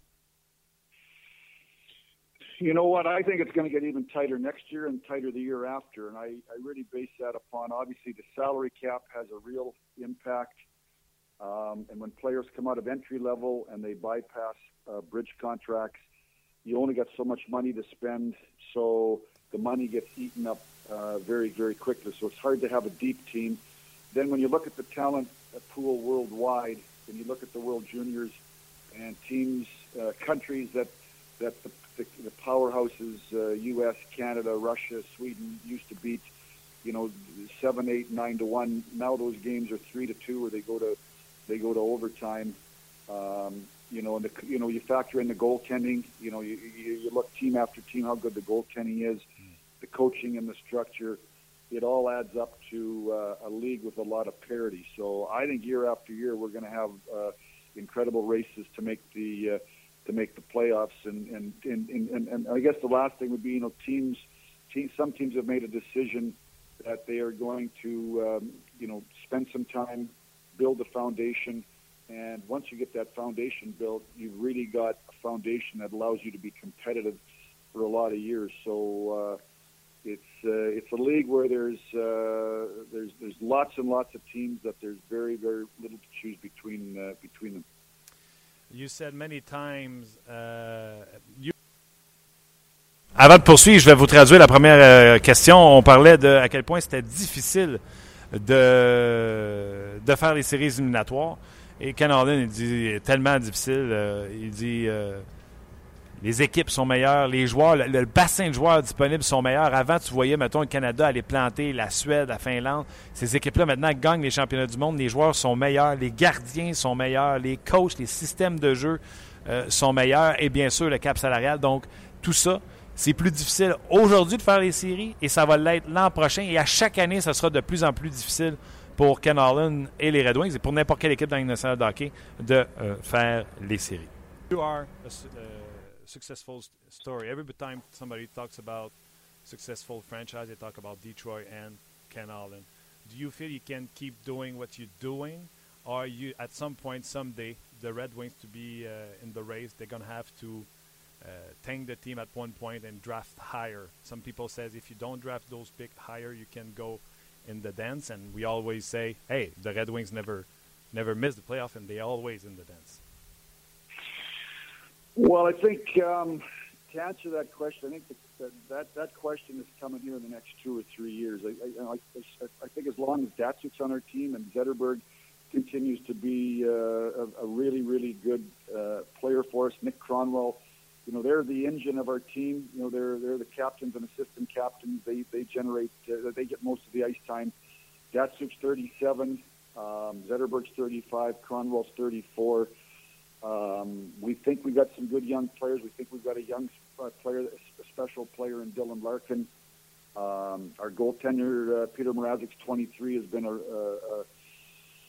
You know what? I think it's going to get even tighter next year and tighter the year after. And I, I really base that upon obviously the salary cap has a real impact. Um, and when players come out of entry level and they bypass uh, bridge contracts, you only got so much money to spend. So the money gets eaten up uh, very, very quickly. So it's hard to have a deep team. Then when you look at the talent pool worldwide, and you look at the World Juniors and teams, uh, countries that that the, the, the powerhouses, uh, U.S., Canada, Russia, Sweden, used to beat, you know, seven, eight, nine to one. Now those games are three to two, or they go to they go to overtime. Um, you know, and the, you know you factor in the goaltending. You know, you, you, you look team after team how good the goaltending is, the coaching and the structure. It all adds up to uh, a league with a lot of parity. So I think year after year we're going to have uh, incredible races to make the uh, to make the playoffs. And and, and, and and I guess the last thing would be you know teams, teams some teams have made a decision that they are going to um, you know spend some time, build a foundation, and once you get that foundation built, you've really got a foundation that allows you to be competitive for a lot of years. So. Uh, it's uh, it's a league where there's uh, there's there's lots and lots of teams that there's very very little to choose between uh, between them. You said many times. Uh, you... Avant de poursuivre, je vais vous traduire la première euh, question. On parlait de à quel point c'était difficile de, de faire les séries éliminatoires. Et Ken il dit tellement difficile. euh, il dit euh, les équipes sont meilleures, les joueurs, le, le bassin de joueurs disponibles sont meilleurs. Avant, tu voyais, mettons, le Canada aller planter la Suède, la Finlande. Ces équipes-là, maintenant, gagnent les championnats du monde. Les joueurs sont meilleurs, les gardiens sont meilleurs, les coachs, les systèmes de jeu euh, sont meilleurs et bien sûr, le cap salarial. Donc, tout ça, c'est plus difficile aujourd'hui de faire les séries et ça va l'être l'an prochain. Et à chaque année, ça sera de plus en plus difficile pour Ken Allen et les Red Wings et pour n'importe quelle équipe dans Ligue nationale hockey de euh, faire les séries. You are a su- uh, successful st- story. Every time somebody talks about successful franchise, they talk about Detroit and Ken Allen. Do you feel you can keep doing what you're doing, or you at some point someday the Red Wings to be uh, in the race, they're gonna have to tank the team at one point and draft higher. Some people says if you don't draft those pick higher, you can go in the dance. And we always say, hey, the Red Wings never never miss the playoff, and they always in the dance. Well, I think um, to answer that question, I think that that, that question is coming here in the next two or three years. I, I, I, I think as long as Datsuk's on our team and Zetterberg continues to be uh, a, a really, really good uh, player for us, Nick Cronwell, you know, they're the engine of our team. You know, they're they're the captains and assistant captains. They they generate, uh, they get most of the ice time. Datsuk's 37, um, Zetterberg's 35, Cronwell's 34. Um, we think we've got some good young players. We think we've got a young uh, player, a special player in Dylan Larkin. Um, our goaltender uh, Peter Mrazek's 23 has been a, a, a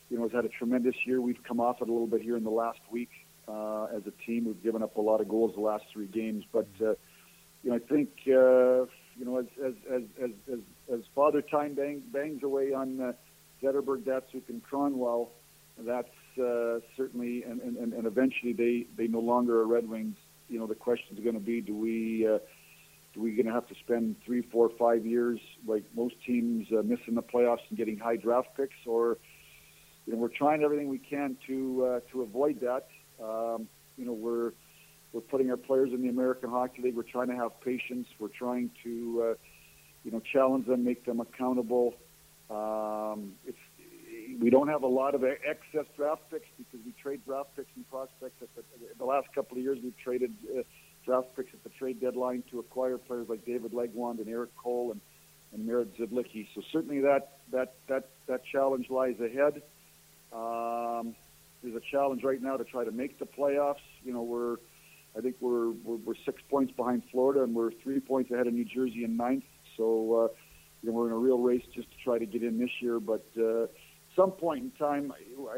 you know has had a tremendous year. We've come off it a little bit here in the last week uh, as a team. We've given up a lot of goals the last three games, but uh, you know I think uh, you know as as as as, as, as Father Time bang, bangs away on uh, Zetterberg, Datsuk, and Cronwell, that's uh, certainly and, and and eventually they they no longer are Red Wings. You know the question is going to be: Do we uh, do we going to have to spend three, four, five years like most teams uh, missing the playoffs and getting high draft picks, or you know we're trying everything we can to uh, to avoid that. Um, you know we're we're putting our players in the American Hockey League. We're trying to have patience. We're trying to uh, you know challenge them, make them accountable. Um, it's we don't have a lot of excess draft picks because we trade draft picks and prospects. At the, the last couple of years, we've traded uh, draft picks at the trade deadline to acquire players like David Legwand and Eric Cole and, and Merit Zidlicki. So certainly that that that that challenge lies ahead. Um, there's a challenge right now to try to make the playoffs. You know, we're I think we're we're, we're six points behind Florida and we're three points ahead of New Jersey in ninth. So uh, you know we're in a real race just to try to get in this year, but. Uh, some point in time,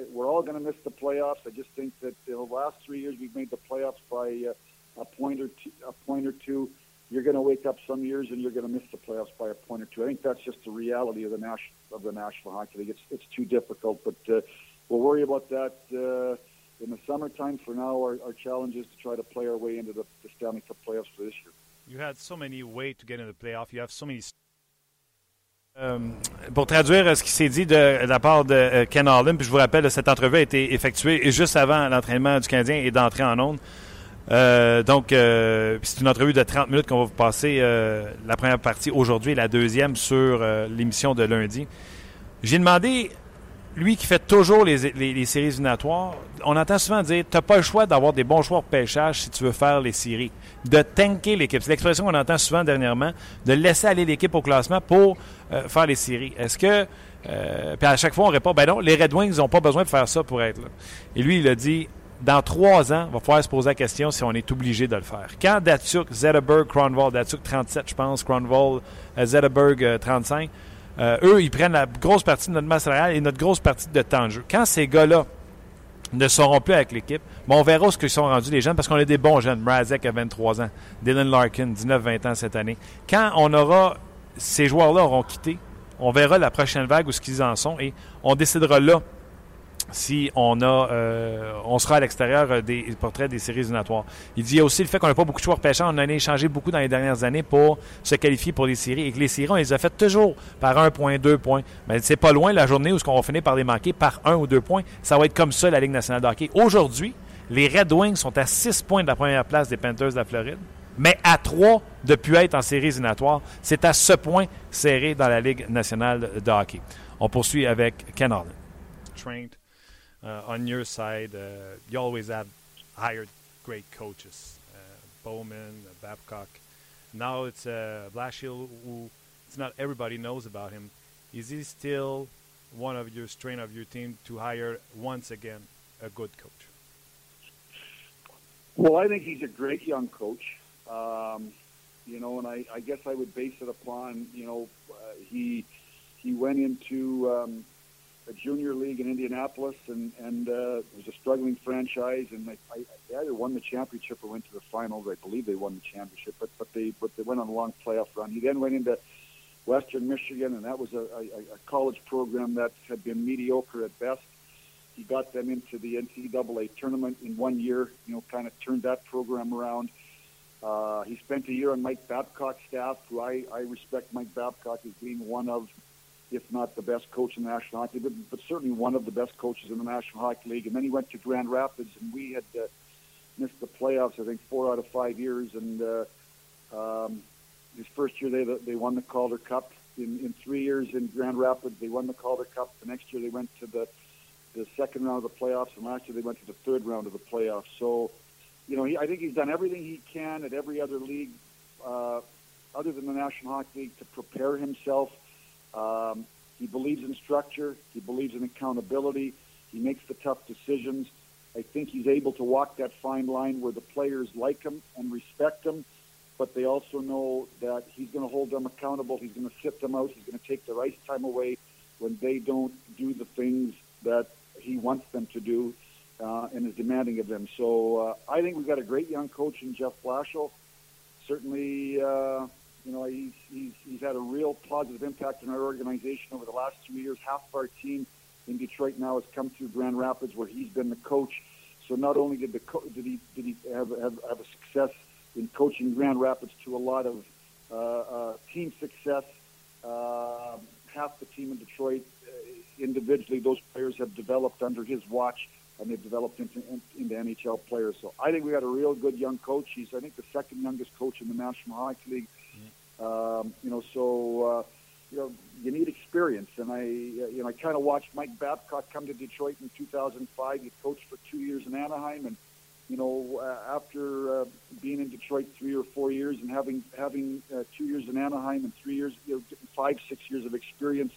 we're all going to miss the playoffs. I just think that the last three years we've made the playoffs by uh, a point or two. A point or two. You're going to wake up some years and you're going to miss the playoffs by a point or two. I think that's just the reality of the national of the National Hockey League. It's it's too difficult, but uh, we'll worry about that uh, in the summertime. For now, our, our challenge is to try to play our way into the, the Stanley Cup playoffs for this year. You had so many ways to get into the playoff. You have so many Euh, pour traduire ce qui s'est dit de, la part de euh, Ken Harlan, puis je vous rappelle, cette entrevue a été effectuée juste avant l'entraînement du Canadien et d'entrer en onde. Euh, donc, c'est une entrevue de 30 minutes qu'on va vous passer la première partie aujourd'hui et la deuxième sur l'émission de lundi. J'ai demandé lui qui fait toujours les, séries éliminatoires, on entend souvent dire tu n'as pas le choix d'avoir des bons choix de pêchage si tu veux faire les séries. De tanker l'équipe. C'est l'expression qu'on entend souvent dernièrement, de laisser aller l'équipe au classement pour euh, faire les séries. Est-ce que. Euh, puis à chaque fois, on répond ben non, les Red Wings n'ont pas besoin de faire ça pour être là. Et lui, il a dit dans trois ans, il va falloir se poser la question si on est obligé de le faire. Quand Datsuk, Zetterberg, Cronwall, Datsuk 37, je pense, Cronwall, euh, Zetterberg 35, euh, eux, ils prennent la grosse partie de notre masse salariale et notre grosse partie de temps de jeu. Quand ces gars-là ne seront plus avec l'équipe, on verra où ils sont rendus les jeunes parce qu'on a des bons jeunes. Mrazek a 23 ans, Dylan Larkin, 19-20 ans cette année. Quand on aura, ces joueurs-là auront quitté, on verra la prochaine vague où ce qu'ils en sont et on décidera là si on a, euh, on sera à l'extérieur euh, des portraits des séries éliminatoires. Il dit aussi le fait qu'on n'a pas beaucoup de joueurs pêchants. On en a échangé beaucoup dans les dernières années pour se qualifier pour les séries et que les séries, on les a faites toujours par un point, deux points. Mais c'est pas loin la journée où on va finir par les manquer par un ou deux points. Ça va être comme ça la Ligue nationale de hockey. Aujourd'hui, les Red Wings sont à six points de la première place des Panthers de la Floride, mais à trois depuis être en séries éliminatoires. C'est à ce point serré dans la Ligue nationale de hockey. On poursuit avec Ken Allen. uh, on your side, uh, you always have hired great coaches, uh, Bowman, uh, Babcock. Now it's uh, Blashill, who it's not everybody knows about him. Is he still one of your strain of your team to hire once again a good coach? Well, I think he's a great young coach. Um, you know, and I, I guess I would base it upon you know uh, he he went into um, a junior league in Indianapolis, and and uh, it was a struggling franchise, and they, I, they either won the championship or went to the finals. I believe they won the championship, but but they but they went on a long playoff run. He then went into Western Michigan, and that was a, a, a college program that had been mediocre at best. He got them into the NCAA tournament in one year. You know, kind of turned that program around. Uh, he spent a year on Mike Babcock's staff, who I, I respect Mike Babcock as being one of if not the best coach in the National Hockey League, but, but certainly one of the best coaches in the National Hockey League. And then he went to Grand Rapids, and we had uh, missed the playoffs, I think, four out of five years. And uh, um, his first year, they they won the Calder Cup. In, in three years in Grand Rapids, they won the Calder Cup. The next year, they went to the the second round of the playoffs, and last year they went to the third round of the playoffs. So, you know, he, I think he's done everything he can at every other league, uh, other than the National Hockey League, to prepare himself um, he believes in structure. He believes in accountability. He makes the tough decisions. I think he's able to walk that fine line where the players like him and respect him, but they also know that he's going to hold them accountable. He's going to sit them out. He's going to take their ice time away when they don't do the things that he wants them to do uh, and is demanding of them. So uh, I think we've got a great young coach in Jeff Blashill. Certainly, uh, you know, he's, he's, he's had a real positive impact on our organization over the last two years. Half of our team in Detroit now has come through Grand Rapids, where he's been the coach. So not only did the co- did he did he have, have have a success in coaching Grand Rapids to a lot of uh, uh, team success. Uh, half the team in Detroit uh, individually, those players have developed under his watch, and they've developed into into NHL players. So I think we got a real good young coach. He's I think the second youngest coach in the National Hockey League. Um, you know, so uh, you know you need experience, and I uh, you know I kind of watched Mike Babcock come to Detroit in 2005. He coached for two years in Anaheim, and you know uh, after uh, being in Detroit three or four years and having having uh, two years in Anaheim and three years, you know, five six years of experience,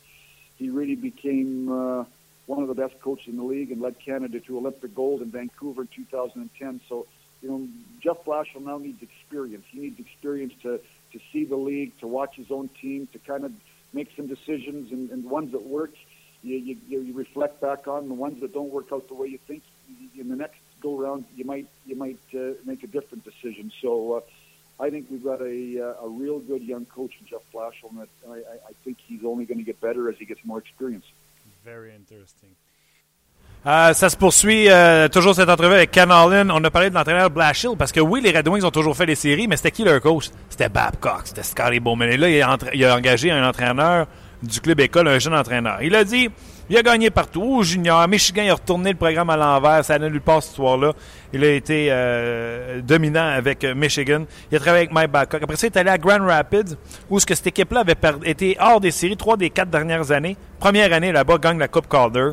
he really became. Uh, one of the best coaches in the league and led Canada to Olympic gold in Vancouver in 2010. So, you know, Jeff Blashill now needs experience. He needs experience to to see the league, to watch his own team, to kind of make some decisions, and, and ones that work, you, you, you reflect back on. The ones that don't work out the way you think, in the next go round, you might you might uh, make a different decision. So. Uh, I think we've got a, uh, a real good young coach in Jeff Blashill, and I, I think he's only going to get better as he gets more experience. Very interesting. Euh, ça se poursuit euh, toujours cette entrevue avec Ken Allen. On a parlé de l'entraîneur Blashill parce que oui, les Red Wings ont toujours fait les séries, mais c'était qui leur coach? C'était Babcock, c'était Scotty Bowman. Et là, il a, engagé un entraîneur du club école, un jeune entraîneur. Il a dit, il a gagné partout. Au junior, Michigan, il a retourné le programme à l'envers. Ça n'a nulle part cette histoire-là. Il a été euh, dominant avec Michigan. Il a travaillé avec Mike Babcock. Après ça, il est allé à Grand Rapids, où ce que cette équipe-là avait été hors des séries trois des quatre dernières années. Première année là-bas, gagne la Coupe Calder.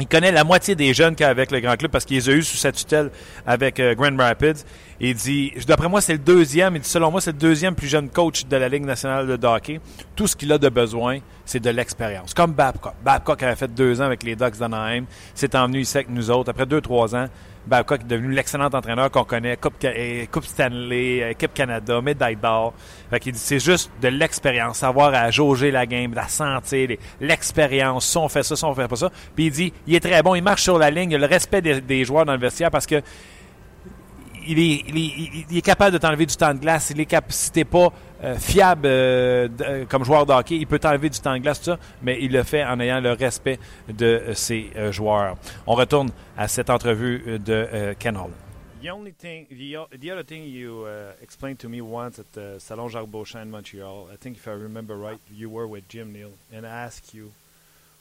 Il connaît la moitié des jeunes qu'il a avec le grand club parce qu'il les a eu sous sa tutelle avec euh, Grand Rapids. Il dit, d'après moi, c'est le deuxième. Il selon moi, c'est le deuxième plus jeune coach de la Ligue nationale de hockey. Tout ce qu'il a de besoin, c'est de l'expérience. Comme Babcock. Babcock avait fait deux ans avec les Ducks d'Anaheim. C'est envenu ici avec nous autres. Après deux, trois ans, Babcock est devenu l'excellent entraîneur qu'on connaît, Coupe, Stanley, Équipe Canada, médaille d'or. Fait qu'il dit c'est juste de l'expérience, savoir à jauger la game, la sentir, l'expérience, si on fait ça, si on fait pas ça. Puis il dit, il est très bon, il marche sur la ligne, il a le respect des, joueurs dans le vestiaire parce que il est, il, est, est, capable de t'enlever du temps de glace. Il est cap si t'es pas euh, fiable euh, de, comme joueur de hockey, il peut t'enlever du temps de glace, tout ça, mais il le fait en ayant le respect de ses euh, joueurs. On retourne à cette entrevue de Ken Holland. The only thing, the, the other thing you uh, explained to me once at the Salon Beauchamp in Montreal, I think if I remember right, you were with Jim Neal, and I asked you,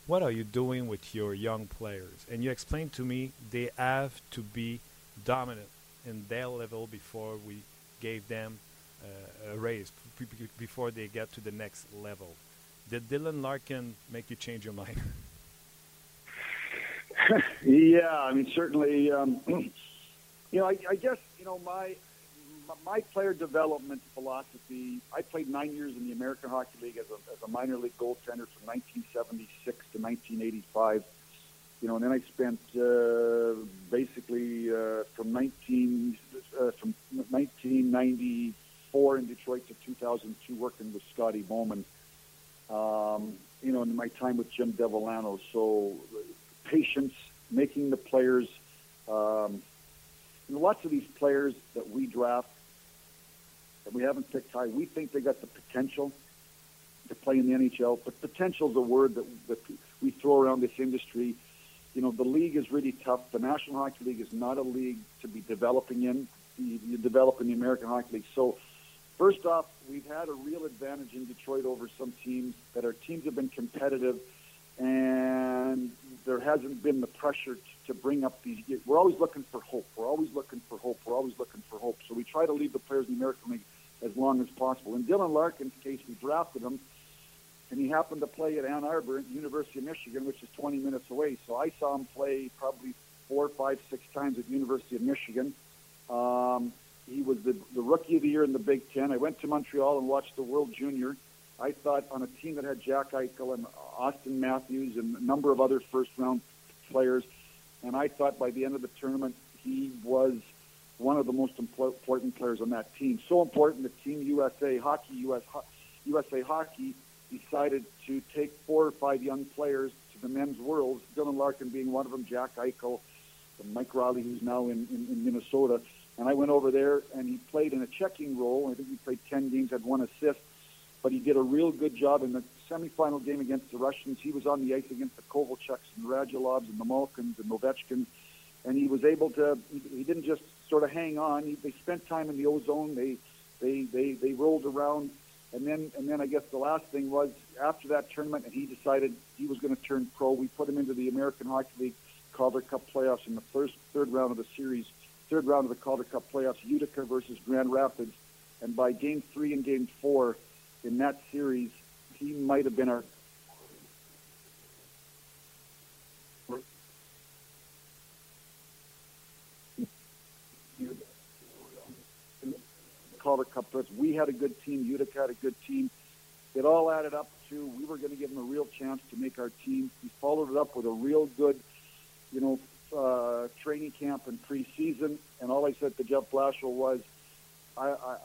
what are you doing with your young players? And you explained to me they have to be dominant in their level before we gave them uh, a raise, before they get to the next level. Did Dylan Larkin make you change your mind? yeah, I mean, certainly. Um, you know, I, I guess you know my my player development philosophy. I played nine years in the American Hockey League as a, as a minor league goaltender from 1976 to 1985 you know, and then I spent uh, basically uh, from 19 uh, from 1994 in Detroit to 2002 working with Scotty Bowman. Um, you know, in my time with Jim Devolano, So patience, making the players. Um, lots of these players that we draft that we haven't picked high, we think they got the potential to play in the NHL. But potential is a word that, that we throw around this industry you know, the league is really tough. The National Hockey League is not a league to be developing in. You, you develop in the American Hockey League. So, first off, we've had a real advantage in Detroit over some teams that our teams have been competitive, and there hasn't been the pressure to, bring up these. We're always looking for hope. We're always looking for hope. We're always looking for hope. So we try to leave the players in the American League as long as possible. In Dylan Larkin's case, we drafted him and he happened to play at Ann Arbor University of Michigan, which is 20 minutes away. So I saw him play probably four, five, six times at University of Michigan. Um, he was the, the rookie of the year in the Big Ten. I went to Montreal and watched the World Junior. I thought on a team that had Jack Eichel and Austin Matthews and a number of other first-round players, and I thought by the end of the tournament he was one of the most important players on that team. So important that Team USA Hockey, US, USA Hockey, decided to take four or five young players to the men's worlds, Dylan Larkin being one of them, Jack Eichel, Mike Riley, who's now in, in, in Minnesota. And I went over there, and he played in a checking role. I think he played 10 games, had one assist, but he did a real good job in the semifinal game against the Russians. He was on the ice against the Kovalchuks and Radulovs and the Malkins and Novechkins, and he was able to. He, he didn't just sort of hang on. He, they spent time in the ozone. They they they they rolled around, and then and then I guess the last thing was after that tournament, and he decided he was going to turn pro. We put him into the American Hockey League Calder Cup playoffs in the first third round of the series, third round of the Calder Cup playoffs, Utica versus Grand Rapids, and by game three and game four in that series, he might have been our Calder Cup playoffs. We had a good team. Utica had a good team. It all added up to we were going to give him a real chance to make our team. He followed it up with a real good you know, uh, training camp and preseason, and all I said to Jeff Blashill was, I, I,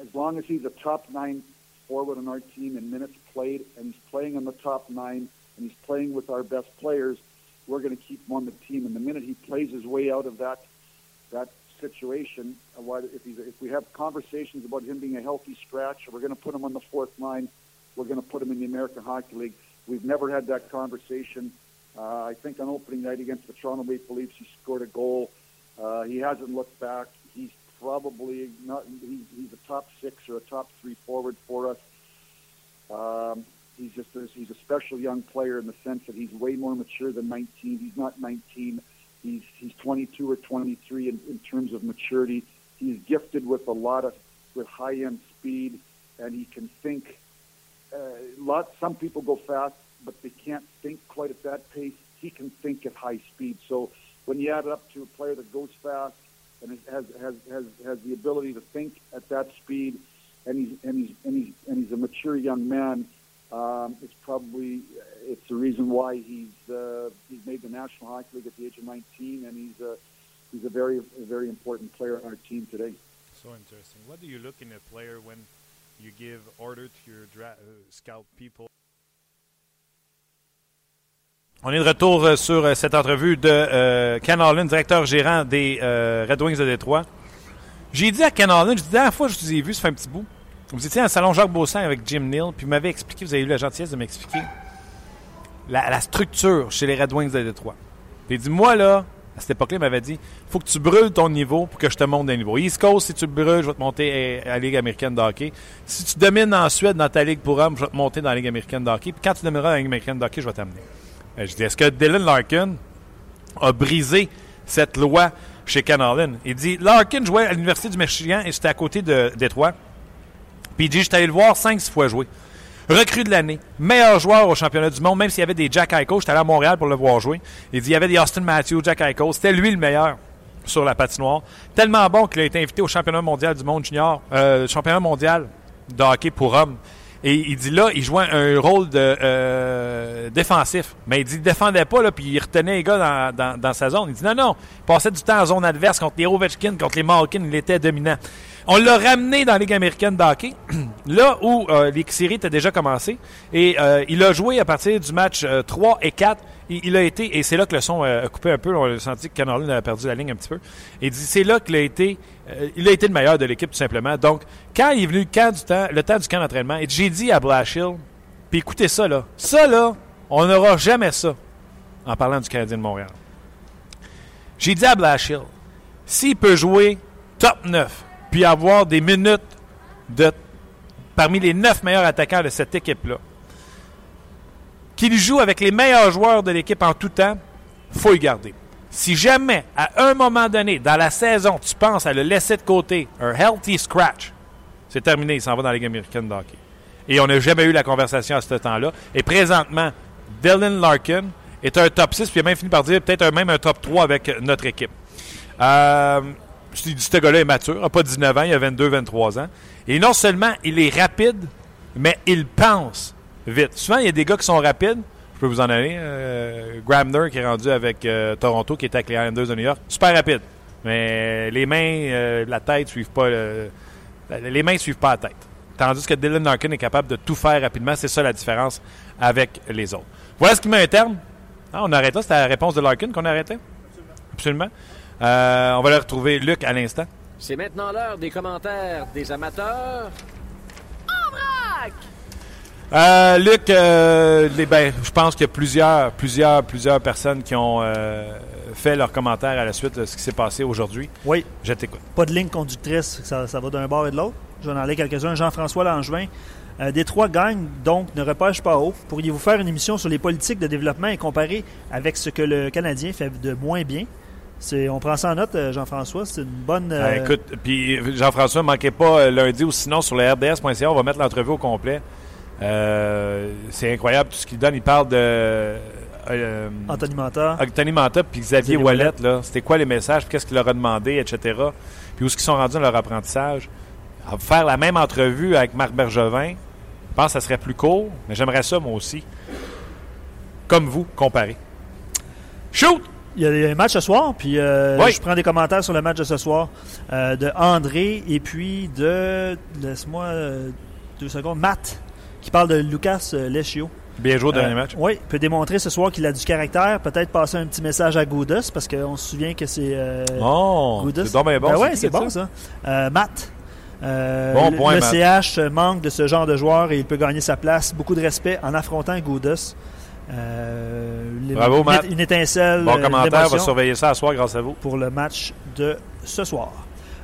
as long as he's a top nine forward on our team in minutes played, and he's playing on the top nine, and he's playing with our best players, we're going to keep him on the team. And the minute he plays his way out of that that situation, uh, if, he's, if we have conversations about him being a healthy scratch, we're going to put him on the fourth line, we're going to put him in the American Hockey League. We've never had that conversation. Uh, I think on opening night against the Toronto Maple Leafs, he scored a goal. Uh, he hasn't looked back. He's probably not. He's, he's a top six or a top three forward for us. Um, he's just a, he's a special young player in the sense that he's way more mature than 19. He's not 19. He's he's 22 or 23 in, in terms of maturity. He's gifted with a lot of with high end speed, and he can think. Uh, lot some people go fast but they can't think quite at that pace. He can think at high speed. So when you add it up to a player that goes fast and has has has has the ability to think at that speed, and he's and he's and he's and he's a mature young man, um, it's probably it's the reason why he's uh, he's made the National Hockey League at the age of 19, and he's a he's a very a very important player on our team today. So interesting. What do you look in a player when you give order to your dra- uh, scout people? On est de retour euh, sur euh, cette entrevue de euh, Ken Allen, directeur gérant des Red Wings de Détroit. J'ai dit à Ken Allen, je la dernière fois que je vous ai vu, ça fait un petit bout, vous étiez dans le salon Jacques Beaussin avec Jim Neal, puis vous m'avez expliqué, vous avez eu la gentillesse de m'expliquer la, structure chez les Red Wings de Détroit. Puis il dit, moi là, à cette époque-là, il m'avait dit, faut que tu brûles ton niveau pour que je te monte d'un niveau. East Coast, si tu le brûles, je vais te monter à la Ligue américaine de hockey. Si tu domines en Suède dans ta Ligue pour hommes, je vais te monter dans la Ligue américaine de hockey. Puis quand tu domineras dans la Ligue américaine de hockey, je vais t'amener. Euh, je dis, est-ce que Dylan Larkin a brisé cette loi chez Ken Il dit, Larkin jouait à l'Université du Michigan et c'était à côté de Détroit. Puis il dit, j'étais allé le voir cinq, six fois jouer. Recrue de l'année, meilleur joueur au championnat du monde, même s'il y avait des Jack Eichel, j'étais allé à Montréal pour le voir jouer. Il dit, il y avait des Austin Matthews, Jack Eichel, c'était lui le meilleur sur la patinoire. Tellement bon qu'il a été invité au championnat mondial du monde junior, euh, championnat mondial de hockey pour hommes. Et il dit là, il jouait un rôle de euh, défensif. Mais il dit qu'il défendait pas, là, puis il retenait les gars dans, dans, sa zone. Il dit non, non, il passait du temps en zone adverse contre les Ovechkin, contre les Malkin, il était dominant. On l'a ramené dans la Ligue américaine de hockey, là où euh, les séries étaient déjà commencées. Et euh, il a joué à partir du match 3 et 4 il, a été, et c'est là que le son a coupé un peu, on a senti que Canarlin a perdu la ligne un petit peu. Et c'est là qu'il a été, euh, il a été le meilleur de l'équipe tout simplement. Donc, quand il est venu le, temps, le temps du camp d'entraînement, j'ai dit à Blashill, puis écoutez ça là, ça là, on n'aura jamais ça en parlant du Canadien de Montréal. J'ai dit à Blashill, s'il peut jouer top 9, puis avoir des minutes de parmi les neuf meilleurs attaquants de cette équipe-là, qu'il joue avec les meilleurs joueurs de l'équipe en tout temps, faut y garder. Si jamais, à un moment donné, dans la saison, tu penses à le laisser de côté, un healthy scratch, c'est terminé, il s'en va dans la Ligue américaine hockey. Et on n'a jamais eu la conversation à ce temps-là. Et présentement, Dylan Larkin est un top 6, puis a même fini par dire peut-être même un top 3 avec notre équipe. Euh, ce gars-là est mature, n'a pas 19 ans, il a 22-23 ans. Et non seulement il est rapide, mais il pense vite. Souvent, il y a des gars qui sont rapides, Je peux vous en donner. Euh, Gramner qui est rendu avec euh, Toronto, qui était avec les Islanders de New York. Super rapide. Mais les mains, euh, la tête suivent pas. le- les mains suivent pas la tête. Tandis que Dylan Larkin est capable de tout faire rapidement. C'est ça la différence avec les autres. Voilà ce qui met un terme. Ah, on arrête là. C'était la réponse de Larkin qu'on arrêtait? Absolument. Euh, on va le retrouver Luc à l'instant. C'est maintenant l'heure des commentaires des amateurs. En vrac! Euh, Luc, euh, les- ben, je pense qu'il y a plusieurs, plusieurs, plusieurs personnes qui ont euh, fait leurs commentaires à la suite de ce qui s'est passé aujourd'hui. Oui. Je t'écoute. Pas de ligne conductrice, ça, ça va d'un bord et de l'autre. Je vais en aller quelques-uns. Jean-François Langevin. Euh, Détroit gagne, donc ne repêche pas haut. Pourriez-vous faire une émission sur les politiques de développement et comparer avec ce que le Canadien fait de moins bien? C'est, on prend ça en note, euh, Jean-François. C'est une bonne. euh, Ah, écoute, puis Jean-François, ne manquez pas euh, lundi ou sinon sur le RDS.ca, on va mettre l'entrevue au complet. Euh, c'est incroyable tout ce qu'il donne. Il parle de euh, Anthony Manta. Anthony Manta puis Xavier Xavier Wallet. là. C'était quoi les messages, qu'est-ce qu'il leur a demandé, etc. Puis où est-ce qu'ils sont rendus dans leur apprentissage. À Faire la même entrevue avec Marc Bergevin, je pense que ça serait plus court, mais j'aimerais ça moi aussi. Comme vous, comparer. Shoot! Il y a- il y a un match ce soir, puis euh, Oui. je prends des commentaires sur le match de ce soir euh, de André et puis de. Laisse-moi euh, deux secondes. Matt, qui parle de Lucas euh, Leschio. Bien joué au dernier match. Oui, peut démontrer ce soir qu'il a du caractère. Peut-être passer un petit message à Goudas, parce qu'on se souvient que c'est. euh, Oh, Goudas. c'est bon. Ben ouais, c'est bon ça. Matt. Euh, Bon le- point, le. CH manque de ce genre de joueur et il peut gagner sa place. Beaucoup de respect en affrontant Goudas. Euh, Bravo, Matt. Une étincelle. Bon euh, commentaire, on va surveiller ça à soir grâce à vous. pour le match de ce soir.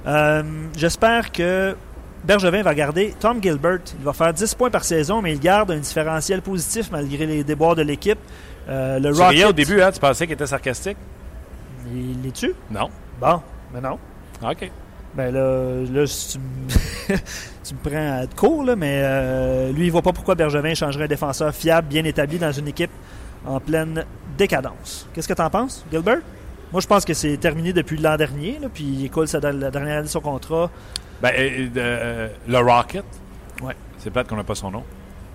Euh, J'espère que Bergevin va garder Tom Gilbert. Il va faire 10 points par saison, mais il garde un différentiel positif malgré les déboires de l'équipe. Euh, le Tu riais au Rocket, début, hein? Tu pensais qu'il était sarcastique? il est tu Non. Bon, mais non. OK. Ben là, là si tu, me... tu me prends à de court, là, mais euh, lui, il voit pas pourquoi Bergevin changerait un défenseur fiable, bien établi dans une équipe en pleine décadence. Qu'est-ce que tu en penses, Gilbert? Moi, je pense que c'est terminé depuis l'an dernier, là, puis il écoule sa, la dernière année de son contrat. Ben, euh, euh, le Rocket. Ouais. C'est plate qu'on n'a pas son nom.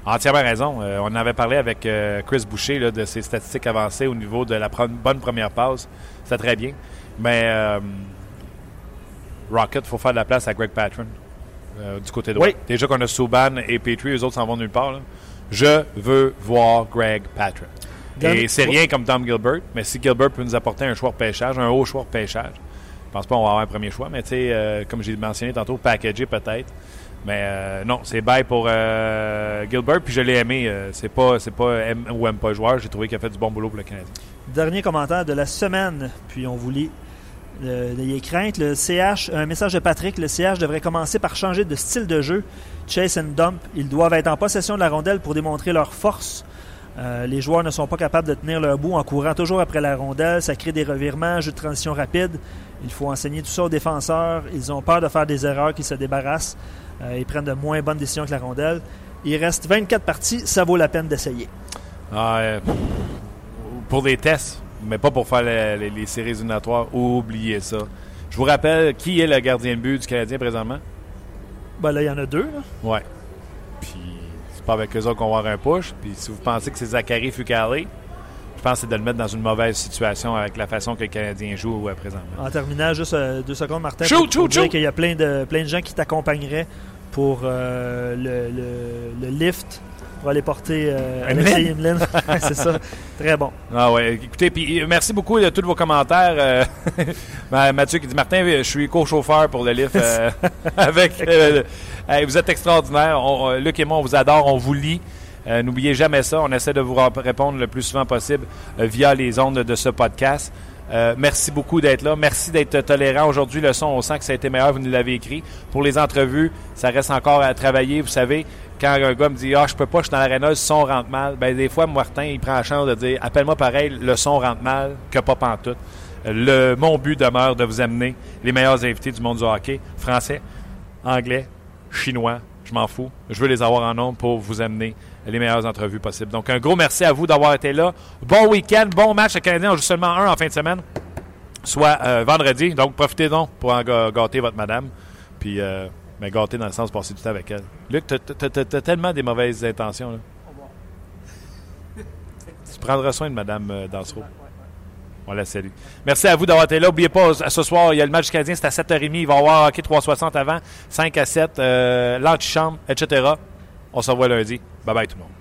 Entièrement raison. Euh, on en avait parlé avec euh, Chris Boucher là, de ses statistiques avancées au niveau de la bonne première passe. C'était très bien. Mais euh, Rocket, il faut faire de la place à Greg Patron euh, du côté droit. Oui. Déjà qu'on a Subban et Petrie, eux autres s'en vont nulle part. là. Je veux voir Greg Patron. Et c'est rien comme Tom Gilbert, mais si Gilbert peut nous apporter un choix de pêchage, un haut choix de pêchage, je pense pas qu'on va avoir un premier choix, mais tu sais, euh, comme j'ai mentionné tantôt, packagé peut-être. Mais euh, non, c'est bye pour euh, Gilbert, puis je l'ai aimé. c'est pas, c'est pas aime ou aime pas le joueur. J'ai trouvé qu'il a fait du bon boulot pour le Canadien. Dernier commentaire de la semaine, puis on vous lit. Euh, N'ayez crainte, le CH, un message de Patrick, le CH devrait commencer par changer de style de jeu. Chase and dump, ils doivent être en possession de la rondelle pour démontrer leur force. Euh, les joueurs ne sont pas capables de tenir leur bout en courant toujours après la rondelle. Ça crée des revirements, jeu de transition rapide. Il faut enseigner tout ça aux défenseurs. Ils ont peur de faire des erreurs qui se débarrassent. Euh, ils prennent de moins bonnes décisions que la rondelle. Il reste 24 parties, ça vaut la peine d'essayer. Ah, euh, pour des tests, mais pas pour faire les, les- les séries éliminatoires. Oubliez ça. Je vous rappelle qui est le gardien de but du Canadien présentement? Ben là, il y en a deux. là. Ouais. Puis c'est pas avec eux autres qu'on va avoir un push. Puis si vous pensez que c'est Zachary Fucale, je pense que c'est de le mettre dans une mauvaise situation avec la façon que le Canadien joue euh, présentement. En terminant, juste euh, deux secondes, Martin, Shoot, pour, pour shoot, dire shoot. qu'il y a plein de, plein de gens qui t'accompagneraient pour euh, le, le- le lift, pour aller porter euh? Alexei. Ouais, C'est ça. Très bon. Ah ouais, écoutez, puis euh, merci beaucoup de tous vos commentaires. euh, Ma- Mathieu qui dit Martin, je suis co-chauffeur pour le lift euh, avec. vous êtes extraordinaire. On- Luc et moi, on vous adore, on vous lit. N'oubliez jamais ça. On essaie de vous répondre le plus souvent possible via les ondes de ce podcast. Euh, merci beaucoup d'être là. Merci d'être tolérant. Aujourd'hui, le son, on sent que ça a été meilleur. Vous nous l'avez écrit. Pour les entrevues, ça reste encore à travailler. Vous savez, quand un gars me dit Ah, je peux pas, je suis dans l'aréna, le son rentre mal. Ben, des fois, Martin, il prend la chance de dire Appelle-moi pareil, le son rentre mal, que pas pantoute. Le, mon but demeure de vous amener les meilleurs invités du monde du hockey, français, anglais, chinois, je m'en fous. Je veux les avoir en nombre pour vous amener les meilleures entrevues possibles. Donc, un gros merci à vous d'avoir été là. Bon week-end, bon match. Le Canadien en joue seulement un en fin de semaine, soit euh, vendredi. Donc, profitez donc pour en gâter votre madame. Puis, euh, ben, gâter dans le sens de passer du temps avec elle. Luc, t'as- tellement des mauvaises intentions. Là. Tu prendras soin de Mme euh, Dansereau. On la salue. Merci à vous d'avoir été là. N'oubliez pas, à ce soir, il y a le match canadien, c'est à 7h30. Il va y avoir hockey 360 avant, 5 à 7, euh, l'antichambre, etc. On se revoit lundi. Bye bye tout le monde.